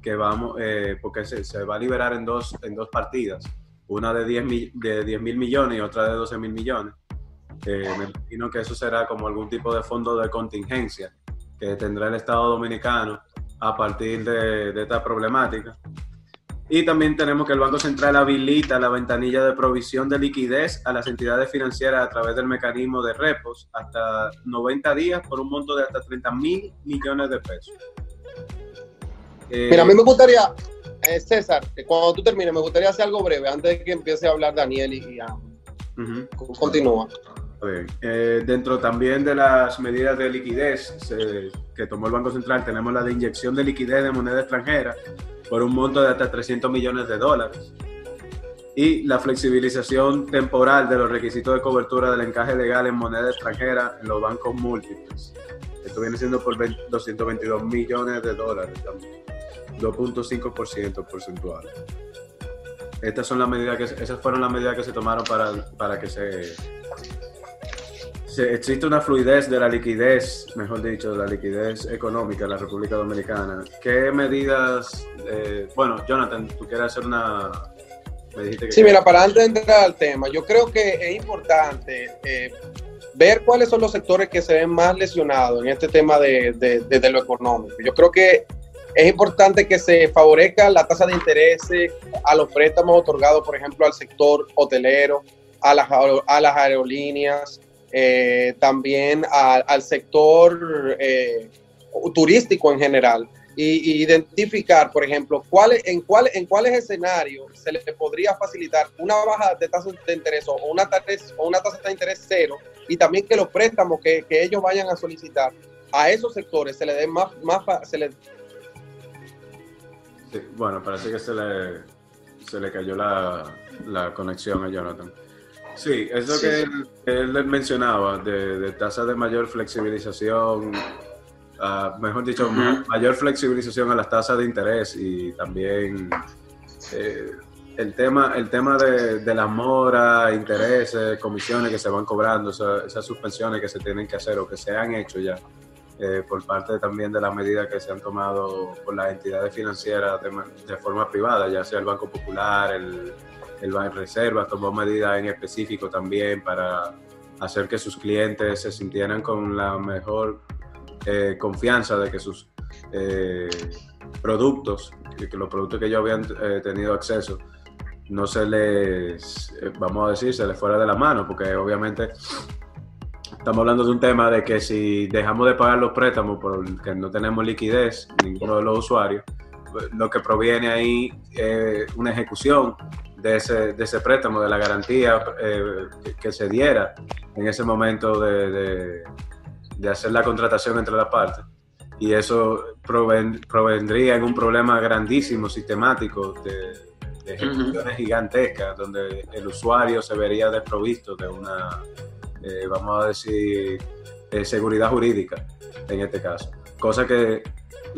que vamos, eh, porque se, va a liberar en dos, en dos partidas. Una de 10 mil de 10 millones y otra de 12 mil millones. Eh, me imagino que eso será como algún tipo de fondo de contingencia que tendrá el Estado Dominicano a partir de, de esta problemática. Y también tenemos que el Banco Central habilita la ventanilla de provisión de liquidez a las entidades financieras a través del mecanismo de repos hasta 90 días por un monto de hasta 30 mil millones de pesos. Mira, a mí me gustaría, eh, César, que cuando tú termines, me gustaría hacer algo breve antes de que empiece a hablar Daniel y, continúa. Eh, dentro también de las medidas de liquidez que tomó el Banco Central, tenemos la de inyección de liquidez de moneda extranjera por un monto de hasta 300 millones de dólares. Y la flexibilización temporal de los requisitos de cobertura del encaje legal en moneda extranjera en los bancos múltiples. Esto viene siendo por 222 millones de dólares también. 2.5% porcentual. Estas son las medidas que esas fueron las medidas que se tomaron para, para que se existe una fluidez de la liquidez, mejor dicho, de la liquidez económica en la República Dominicana. ¿Qué medidas, eh, bueno, Jonathan, tú quieres hacer una... sí, mira, para antes de entrar al tema, yo creo que es importante eh, ver cuáles son los sectores que se ven más lesionados en este tema de, de, lo económico. Yo creo que es importante que se favorezca la tasa de interés a los préstamos otorgados, por ejemplo, al sector hotelero, a las, a las aerolíneas, eh, también al sector eh, turístico en general, y, identificar, por ejemplo, cuáles en, cuál, en cuáles escenarios se le podría facilitar una baja de tasa de interés o una, tasa, o una tasa de interés cero y también que los préstamos que, que ellos vayan a solicitar a esos sectores se le den más, más se le... bueno, parece que se le, se le cayó la, la conexión a Jonathan. Sí, es lo que él, mencionaba, de, de tasas de mayor flexibilización mejor dicho, mayor flexibilización a las tasas de interés y también eh, el tema, el tema de, de, las moras, intereses, comisiones que se van cobrando, esas suspensiones que se tienen que hacer o que se han hecho ya. Eh, por parte también de las medidas que se han tomado por las entidades financieras de, forma privada, ya sea el Banco Popular, el, el Reserva, tomó medidas en específico también para hacer que sus clientes se sintieran con la mejor eh, confianza de que sus eh, productos, que, los productos que ellos habían eh, tenido acceso, no se les, vamos a decir, se les fuera de la mano, porque obviamente estamos hablando de un tema de que si dejamos de pagar los préstamos porque no tenemos liquidez, ninguno de los usuarios, lo que proviene ahí es una ejecución de ese, de ese préstamo, de la garantía que, se diera en ese momento de, de hacer la contratación entre las partes. Y eso provendría en un problema grandísimo, sistemático, de, ejecuciones gigantescas, donde el usuario se vería desprovisto de una, eh, vamos a decir, eh, seguridad jurídica en este caso. Cosa que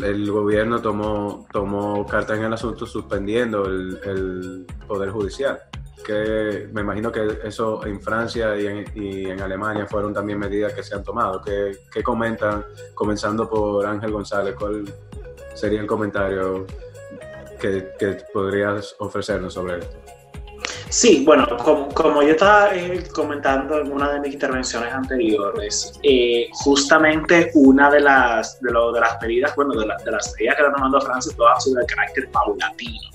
el gobierno tomó, tomó carta en el asunto suspendiendo el, el Poder Judicial que me imagino que eso en Francia y en, y en Alemania fueron también medidas que se han tomado. ¿Qué, ¿Qué, comentan, comenzando por Ángel González, cuál sería el comentario que, que podrías ofrecernos sobre esto? Sí, bueno, como, como yo estaba eh, comentando en una de mis intervenciones anteriores, eh, justamente una de las, de, lo, de las medidas, bueno, de, de las medidas que está tomando Francia, todas son de carácter paulatino.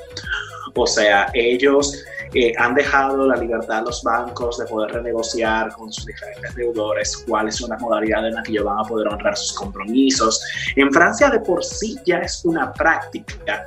O sea, ellos eh, han dejado la libertad a los bancos de poder renegociar con sus diferentes deudores cuáles son las modalidades en las que ellos van a poder honrar sus compromisos. En Francia de por sí ya es una práctica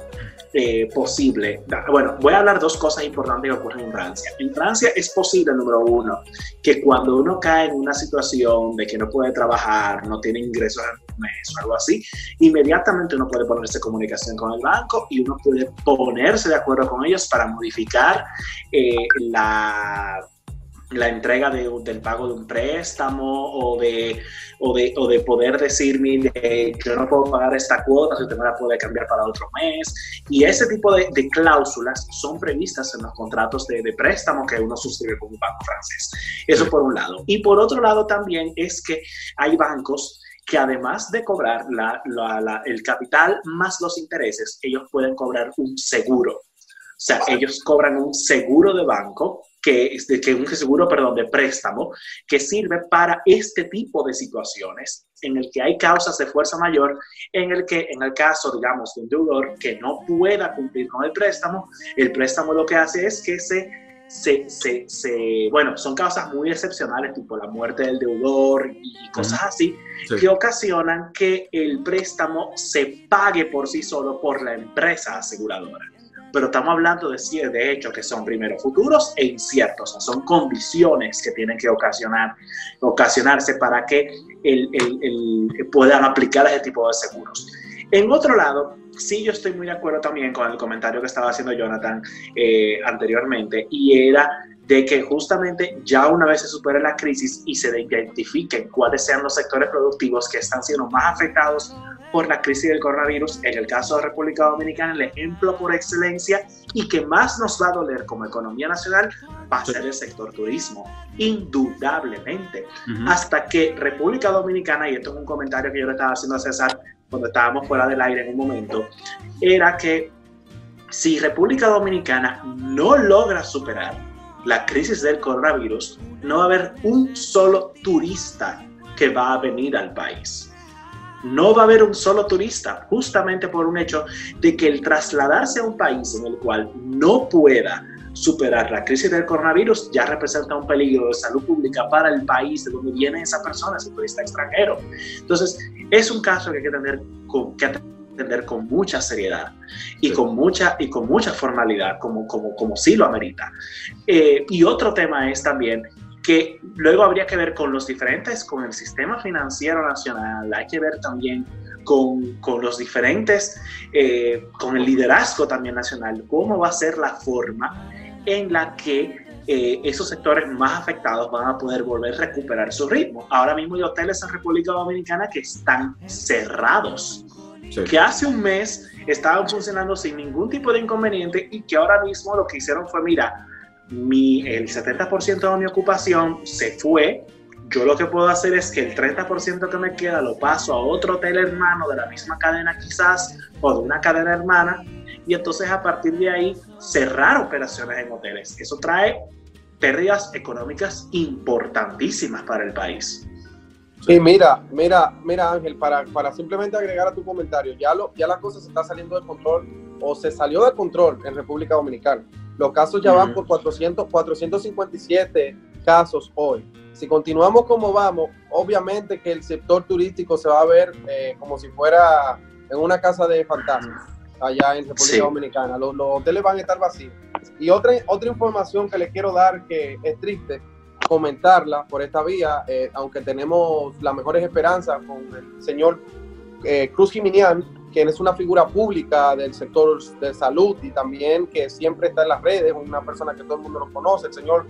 eh, posible. Bueno, voy a hablar dos cosas importantes que ocurren en Francia. En Francia es posible, número uno, que cuando uno cae en una situación de que no puede trabajar, no tiene ingresos en un mes o algo así, inmediatamente uno puede ponerse en comunicación con el banco y uno puede ponerse de acuerdo con ellos para modificar eh, la entrega de, del pago de un préstamo o de, o de, o de poder decir, mire, yo no puedo pagar esta cuota, si usted me la puede cambiar para otro mes. Y ese tipo de, de cláusulas son previstas en los contratos de, de, préstamo que uno suscribe con un banco francés. Eso por un lado. Y por otro lado también es que hay bancos que además de cobrar la, la, el capital más los intereses, ellos pueden cobrar un seguro. O sea, ellos cobran un seguro de banco que, que un seguro, perdón, de préstamo que sirve para este tipo de situaciones en el que hay causas de fuerza mayor, en el que en el caso, digamos, de un deudor que no pueda cumplir con el préstamo, el préstamo lo que hace es que se se, se, se, bueno, son causas muy excepcionales, tipo la muerte del deudor y cosas así, que ocasionan que el préstamo se pague por sí solo por la empresa aseguradora pero estamos hablando de, de hechos que son primero futuros e inciertos, son condiciones que tienen que ocasionar, ocasionarse para que el, puedan aplicar ese tipo de seguros. En otro lado, sí yo estoy muy de acuerdo también con el comentario que estaba haciendo Jonathan eh, anteriormente, y era de que justamente ya una vez se supere la crisis y se identifiquen cuáles sean los sectores productivos que están siendo más afectados por la crisis del coronavirus, en el caso de República Dominicana, el ejemplo por excelencia y que más nos va a doler como economía nacional va a ser el sector turismo, indudablemente. Hasta que República Dominicana, y esto es un comentario que yo le estaba haciendo a César cuando estábamos fuera del aire en un momento, era que si República Dominicana no logra superar la crisis del coronavirus, no va a haber un solo turista que va a venir al país no va a haber un solo turista, justamente por un hecho de que el trasladarse a un país en el cual no pueda superar la crisis del coronavirus ya representa un peligro de salud pública para el país de donde viene esa persona, ese turista extranjero. Entonces, es un caso que hay que tener, que atender con mucha seriedad y, con, mucha, y con mucha formalidad, como, como, como sí lo amerita. Eh, y otro tema es también que luego habría que ver con los diferentes, con el sistema financiero nacional, hay que ver también con, con los diferentes, eh, con el liderazgo también nacional, cómo va a ser la forma en la que eh, esos sectores más afectados van a poder volver a recuperar su ritmo. Ahora mismo hay hoteles en República Dominicana que están cerrados, que hace un mes estaban funcionando sin ningún tipo de inconveniente y que ahora mismo lo que hicieron fue, mira, mi, el 70% de mi ocupación se fue, yo lo que puedo hacer es que el 30% que me queda lo paso a otro hotel hermano de la misma cadena quizás o de una cadena hermana y entonces a partir de ahí cerrar operaciones en hoteles. Eso trae pérdidas económicas importantísimas para el país. Sí, mira, mira, mira Ángel, para, para simplemente agregar a tu comentario, ya, lo, ya la cosa se está saliendo de control o se salió de control en República Dominicana. Los casos ya van por 400, 457 casos hoy. Si continuamos como vamos, obviamente que el sector turístico se va a ver eh, como si fuera en una casa de fantasmas allá en República Dominicana. Los, hoteles van a estar vacíos. Y otra, otra información que les quiero dar que es triste comentarla por esta vía, eh, aunque tenemos las mejores esperanzas con el señor eh, Cruz Jiminian, quien es una figura pública del sector de salud y también que siempre está en las redes, una persona que todo el mundo lo conoce, el señor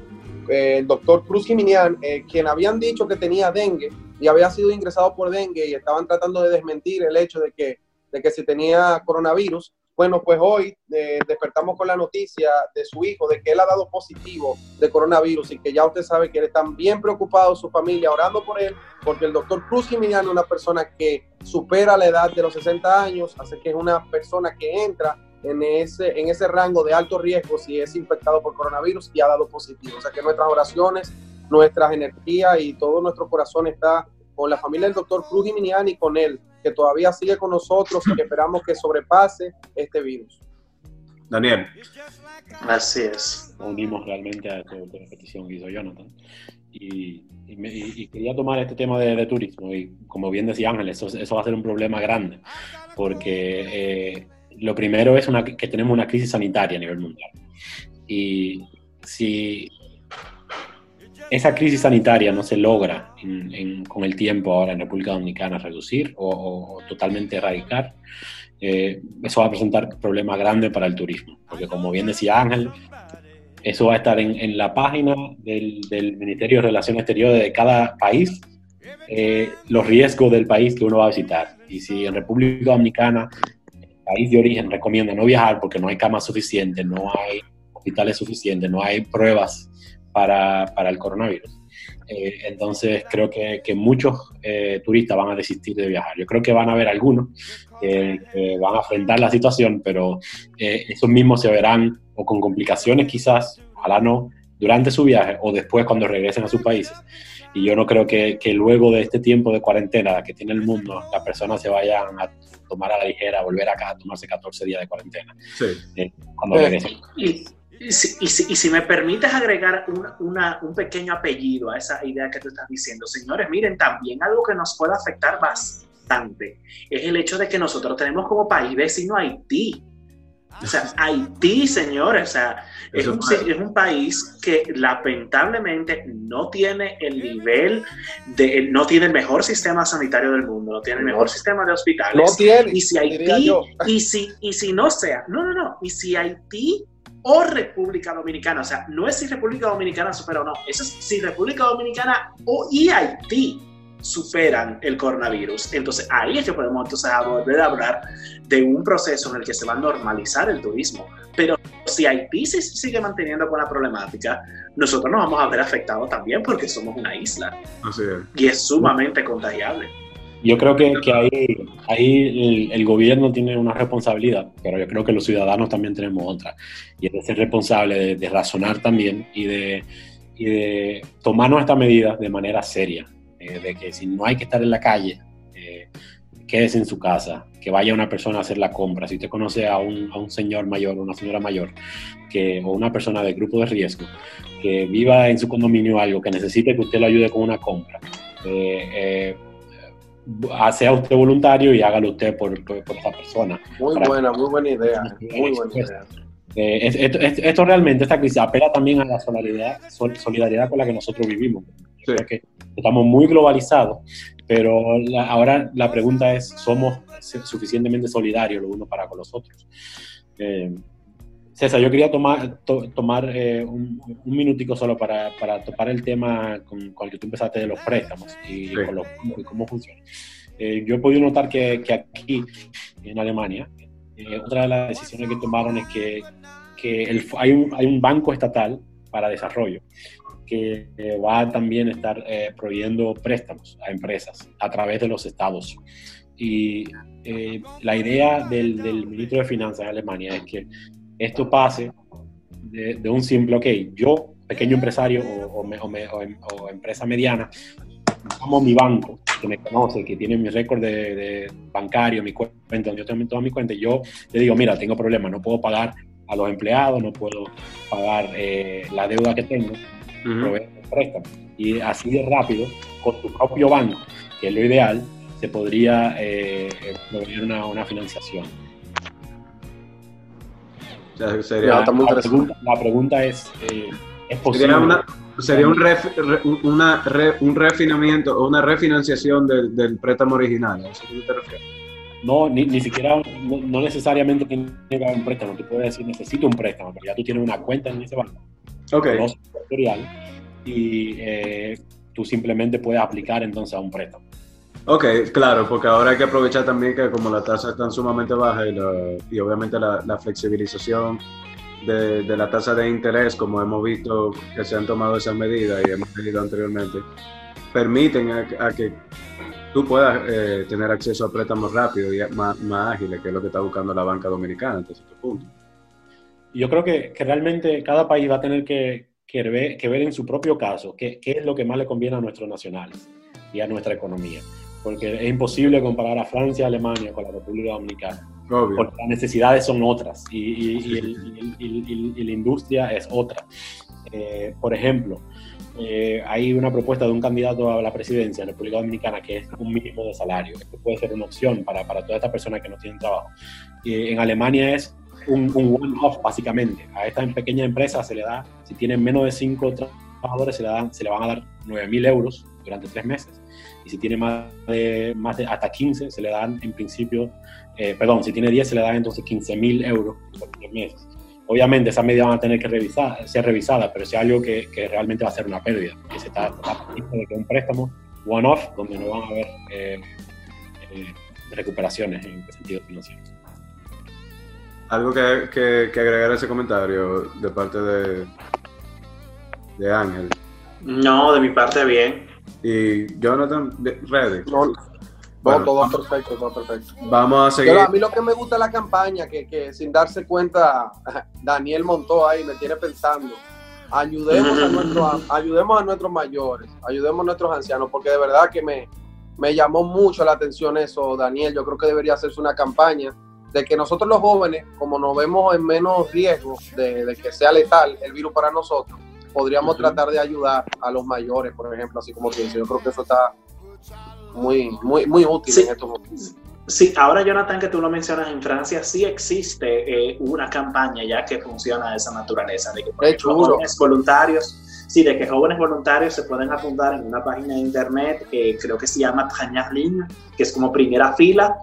eh, el doctor Cruz Jiminian, quien habían dicho que tenía dengue y había sido ingresado por dengue y estaban tratando de desmentir el hecho de que de que si tenía coronavirus. Bueno, pues hoy eh, despertamos con la noticia de su hijo, de que él ha dado positivo de coronavirus y que ya usted sabe que él está bien preocupado, su familia orando por él, porque el doctor Cruz Jiménez es una persona que supera la edad de los 60 años, así que es una persona que entra en ese, en ese rango de alto riesgo si es infectado por coronavirus y ha dado positivo. O sea que nuestras oraciones, nuestras energías y todo nuestro corazón está con la familia del doctor Cruz Jiménez y con él que todavía sigue con nosotros y que esperamos que sobrepase este virus. Daniel. Así es. Unimos realmente a esta petición que hizo Jonathan. Y, quería tomar este tema de, turismo. Y como bien decía Ángel, eso, eso, va a ser un problema grande. Porque eh, lo primero es una, que tenemos una crisis sanitaria a nivel mundial. Y si esa crisis sanitaria no se logra con el tiempo ahora en República Dominicana reducir o, totalmente erradicar, eh, eso va a presentar problemas grandes para el turismo, porque como bien decía Ángel, eso va a estar en, la página del, Ministerio de Relaciones Exteriores de cada país, eh, los riesgos del país que uno va a visitar. Y si en República Dominicana, el país de origen, recomienda no viajar porque no hay camas suficientes, no hay hospitales suficientes, no hay pruebas para, para el coronavirus. Eh, entonces creo que, que muchos eh, turistas van a desistir de viajar. Yo creo que van a haber algunos que, van a enfrentar la situación, pero eh, esos mismos se verán o con complicaciones quizás, ojalá no, durante su viaje o después cuando regresen a sus países. Y yo no creo que, que luego de este tiempo de cuarentena que tiene el mundo, las personas se vayan a tomar a la ligera, volver acá a tomarse 14 días de cuarentena. Sí. cuando regresen. Y si, me permites agregar un pequeño apellido a esa idea que tú estás diciendo, señores, miren, también algo que nos puede afectar bastante es el hecho de que nosotros tenemos como país vecino Haití. O sea, Haití, señores, o sea, es un, es un, país que lamentablemente no tiene el nivel de, no tiene el mejor sistema sanitario del mundo, no tiene el mejor sistema de hospitales. No tiene. Y si Haití, y si, y si no sea, no, no, no, y si Haití o República Dominicana. O sea, no es si República Dominicana supera o no, eso es si República Dominicana o y Haití superan el coronavirus. Entonces ahí es que podemos entonces volver a hablar de un proceso en el que se va a normalizar el turismo. Pero si Haití se sigue manteniendo con la problemática, nosotros nos vamos a ver afectados también porque somos una isla. Así es. Y es sumamente contagiable. Yo creo que, que ahí, ahí el, gobierno tiene una responsabilidad, pero yo creo que los ciudadanos también tenemos otra. Y es de ser responsable, de, razonar también y de, y de tomar nuestras medidas de manera seria. Eh, de que si no hay que estar en la calle, eh, quédese en su casa, que vaya una persona a hacer la compra. Si usted conoce a un, a un señor mayor o una señora mayor que, o una persona de grupo de riesgo que viva en su condominio algo, que necesite que usted lo ayude con una compra. Eh, eh sea usted voluntario y hágalo usted por, por, esta persona. Muy buena, muy buena idea. Muy buena idea. Eh, esto, realmente, esta crisis apela también a la solidaridad, solidaridad con la que nosotros vivimos. Que estamos muy globalizados, pero ahora la pregunta es, ¿somos suficientemente solidarios los unos para con los otros? Eh, César, yo quería tomar, tomar eh, un, un, minutico solo para, para topar el tema con, con, el que tú empezaste de los préstamos y, cómo funciona. Eh, yo he podido notar que, que aquí, en Alemania, eh, otra de las decisiones que tomaron es que, que el, hay, un, hay un banco estatal para desarrollo que va a también estar proveyendo préstamos a empresas a través de los estados. Y la idea del, del ministro de Finanzas de Alemania es que esto pase de, un simple, ok, yo, pequeño empresario o, o, empresa mediana, como mi banco, que me conoce, que tiene mi récord de, bancario, mi cuenta, donde yo tengo toda mi cuenta, yo le digo, mira, tengo problemas, no puedo pagar a los empleados, no puedo pagar eh, la deuda que tengo, préstamo. Y así de rápido, con tu propio banco, que es lo ideal, se podría eh, proveer una, una financiación sería, la, pregunta, es, eh, ¿es posible? Sería, un, una un refinamiento o una refinanciación del, del préstamo original, ¿a eso te refieres? No, ni, ni siquiera, no, necesariamente tiene que haber un préstamo. Tú puedes decir, necesito un préstamo, pero ya tú tienes una cuenta en ese banco. Ok. y eh, tú simplemente puedes aplicar entonces a un préstamo. Ok, claro, porque ahora hay que aprovechar también que como la tasa está sumamente baja y, y obviamente la, flexibilización de, la tasa de interés, como hemos visto que se han tomado esas medidas y hemos leído anteriormente, permiten a, que tú puedas eh, tener acceso a préstamos rápidos y más, ágiles, que es lo que está buscando la banca dominicana en este punto. Yo creo que, realmente cada país va a tener que, ver, en su propio caso qué es lo que más le conviene a nuestros nacionales y a nuestra economía porque es imposible comparar a Francia y Alemania con la República Dominicana. Porque las necesidades son otras y, la industria es otra. Eh, por ejemplo, eh, hay una propuesta de un candidato a la presidencia de la República Dominicana que es un mínimo de salario. Esto puede ser una opción para, para todas estas personas que no tienen trabajo. en Alemania es un, un one-off, básicamente. A esta pequeña empresa se le da, si tienen menos de cinco trabajadores, se le, dan, se le van a dar 9.000 euros durante tres meses y si tiene más de, más de hasta 15 se le dan en principio, eh, perdón, si tiene 10 se le dan entonces 15 mil euros por tres meses. Obviamente esas medidas van a tener que revisar, ser revisadas, pero es algo que, que, realmente va a ser una pérdida, que se está, de que un préstamo one-off donde no van a haber eh, eh, recuperaciones en sentido financiero. Algo que, que, que, agregar a ese comentario de parte de, de Ángel. No, de mi parte bien. Y Jonathan, ready. No, todo perfecto, todo perfecto. Vamos a seguir. Pero a mí lo que me gusta es la campaña, que, que sin darse cuenta, Daniel montó ahí, me tiene pensando. Ayudemos a, nuestros, ayudemos a nuestros mayores, ayudemos a nuestros ancianos, porque de verdad que me, me llamó mucho la atención eso, Daniel. Yo creo que debería hacerse una campaña de que nosotros los jóvenes, como nos vemos en menos riesgo de, de que sea letal el virus para nosotros, podríamos tratar de ayudar a los mayores, por ejemplo, así como tú dices. Yo creo que eso está muy, muy, muy útil en estos momentos. Sí, ahora Jonathan, que tú lo mencionas, en Francia sí existe eh, una campaña ya que funciona de esa naturaleza, de que por jóvenes voluntarios, sí, de que jóvenes voluntarios se pueden apuntar en una página de internet, que creo que se llama Première Ligne, que es como primera fila,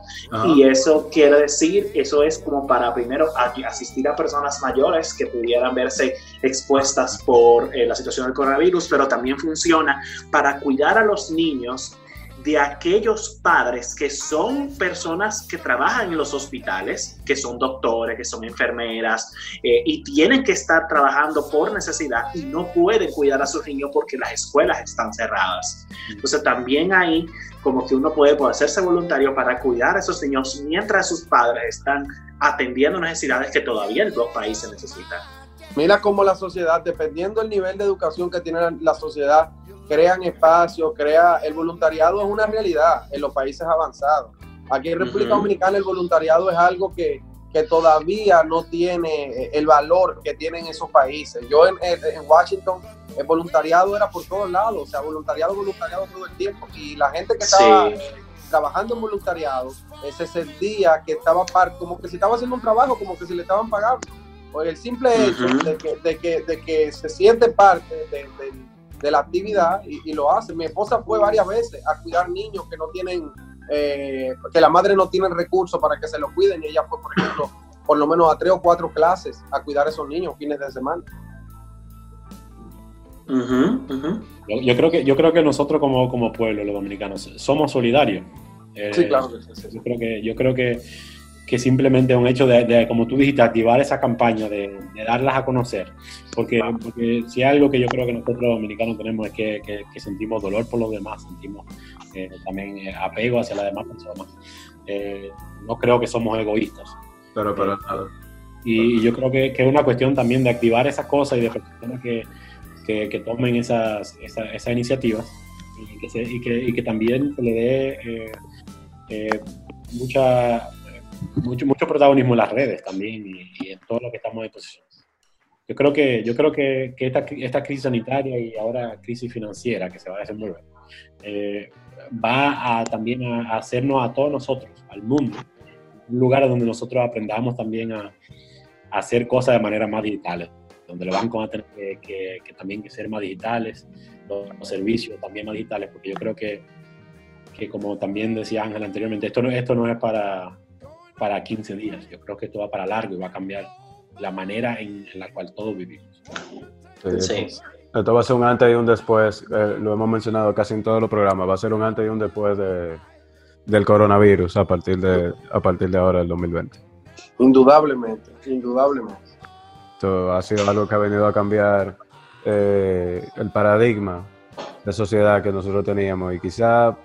y eso quiere decir, eso es como para primero asistir a personas mayores que pudieran verse expuestas por eh, la situación del coronavirus, pero también funciona para cuidar a los niños de aquellos padres que son personas que trabajan en los hospitales, que son doctores, que son enfermeras, eh, y tienen que estar trabajando por necesidad y no pueden cuidar a sus niños porque las escuelas están cerradas. Entonces también ahí como que uno puede hacerse voluntario para cuidar a esos niños mientras sus padres están atendiendo necesidades que todavía en los países necesitan. Mira cómo la sociedad, dependiendo del nivel de educación que tiene la sociedad, crean espacios, crea, el voluntariado es una realidad en los países avanzados. Aquí en República Dominicana el voluntariado es algo que, que, todavía no tiene eh, el valor que tienen esos países. Yo en, en, Washington, el voluntariado era por todos lados, o sea, voluntariado, voluntariado todo el tiempo. Y la gente que estaba trabajando en voluntariado, se sentía que estaba par, como que si estaba haciendo un trabajo, como que si le estaban pagando. Por el simple hecho de, que, de, que, de, que, se siente parte de, de la actividad y, lo hace. Mi esposa fue varias veces a cuidar niños que no tienen, eh, que la madre no tiene recursos para que se los cuiden y ella fue, por ejemplo, por lo menos a tres o cuatro clases a cuidar a esos niños fines de semana. Yo, creo que, yo creo que nosotros como, como pueblo, los dominicanos, somos solidarios. sí, claro. Yo creo que, yo creo que que simplemente un hecho de, como tú dijiste, activar esa campaña, de, darlas a conocer. Porque, porque, si hay algo que yo creo que nosotros los dominicanos tenemos es que, que, sentimos dolor por los demás, sentimos eh, también eh, apego hacia las demás personas. Eh, no creo que somos egoístas. Pero para nada. Y, yo creo que, es una cuestión también de activar esas cosas y de personas que, que, tomen esas, esas, iniciativas y que, y que, también se le dé mucha mucho, mucho protagonismo en las redes también y, en todo lo que estamos en posición. Yo creo que, yo creo que, esta, esta, crisis sanitaria y ahora crisis financiera que se va a desenvolver eh, va a, también a, hacernos a todos nosotros, al mundo, un lugar donde nosotros aprendamos también a, a hacer cosas de manera más digitales, donde los bancos van a tener que, también ser más digitales, los, los, servicios también más digitales, porque yo creo que, que como también decía Ángel anteriormente, esto no, esto no es para, para 15 días. Yo creo que esto va para largo y va a cambiar la manera en, la cual todos vivimos. Sí. Esto va a ser un antes y un después, eh, lo hemos mencionado casi en todos los programas, va a ser un antes y un después de, del coronavirus a partir de, a partir de ahora, del 2020. Indudablemente, indudablemente. Esto ha sido algo que ha venido a cambiar eh, el paradigma de sociedad que nosotros teníamos y quizá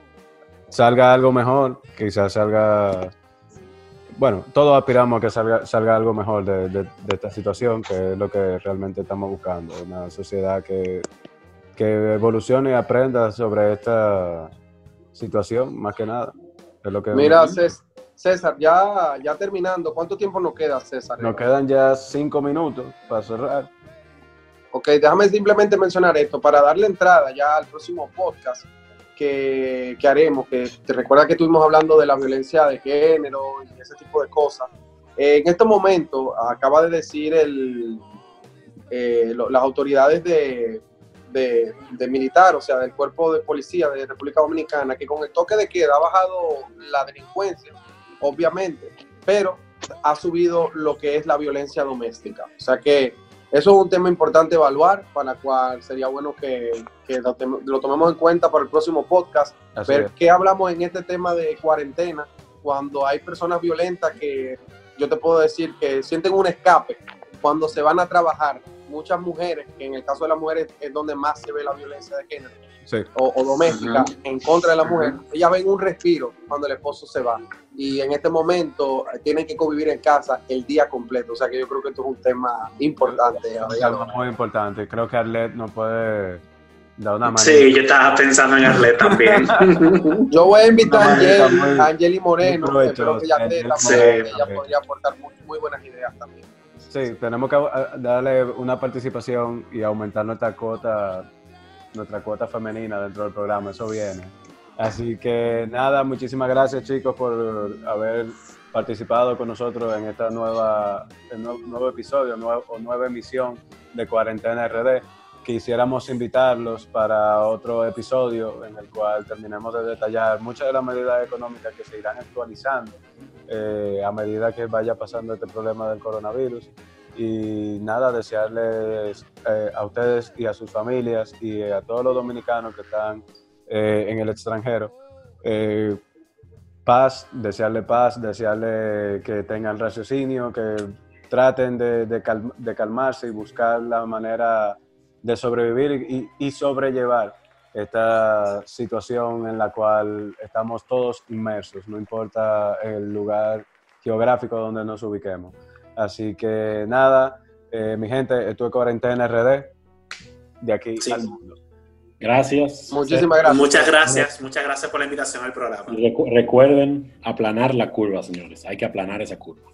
salga algo mejor, quizás salga bueno, todos aspiramos a que salga, salga algo mejor de, esta situación, que es lo que realmente estamos buscando, una sociedad que, que evolucione y aprenda sobre esta situación, más que nada. Es lo que Mira, César, ya, ya terminando, ¿cuánto tiempo nos queda, César? Nos quedan ya cinco minutos para cerrar. Ok, déjame simplemente mencionar esto, para darle entrada ya al próximo podcast que, haremos, que te recuerda que estuvimos hablando de la violencia de género y ese tipo de cosas. en este momento acaba de decir el, eh, las autoridades de, de, militar, o sea, del cuerpo de policía de República Dominicana, que con el toque de queda ha bajado la delincuencia, obviamente, pero ha subido lo que es la violencia doméstica. O sea que eso es un tema importante evaluar, para el cual sería bueno que, lo, tomemos en cuenta para el próximo podcast, ver qué hablamos en este tema de cuarentena, cuando hay personas violentas que yo te puedo decir que sienten un escape cuando se van a trabajar. Muchas mujeres, que en el caso de las mujeres es donde más se ve la violencia de género, o, doméstica en contra de la mujer, ellas ven un respiro cuando el esposo se va. Y en este momento eh, tienen que convivir en casa el día completo. O sea que yo creo que esto es un tema importante. muy importante. Creo que Arlet nos puede dar una mano. Sí, yo estaba pensando en Arlet también. yo voy a invitar a Angeli Moreno. Creo que ella, ella podría aportar muy, muy buenas ideas también. Sí, tenemos que eh, darle una participación y aumentar nuestra cuota nuestra cuota femenina dentro del programa, eso viene. Así que nada, muchísimas gracias chicos por haber participado con nosotros en esta nueva, nuevo, episodio o nueva emisión de Cuarentena RD. Quisiéramos invitarlos para otro episodio en el cual terminemos de detallar muchas de las medidas económicas que se irán actualizando eh, a medida que vaya pasando este problema del coronavirus y nada, desearles eh, a ustedes y a sus familias y a todos los dominicanos que están eh, en el extranjero eh, paz, desearle paz, desearle que tengan raciocinio, que traten de, de, calmarse y buscar la manera de sobrevivir y, y sobrellevar esta situación en la cual estamos todos inmersos, no importa el lugar geográfico donde nos ubiquemos. Así que nada, eh, mi gente, estuve cuarentena RD de aquí al mundo. Gracias. Muchísimas gracias. Muchas gracias, muchas gracias por la invitación al programa. recuerden aplanar la curva, señores. Hay que aplanar esa curva.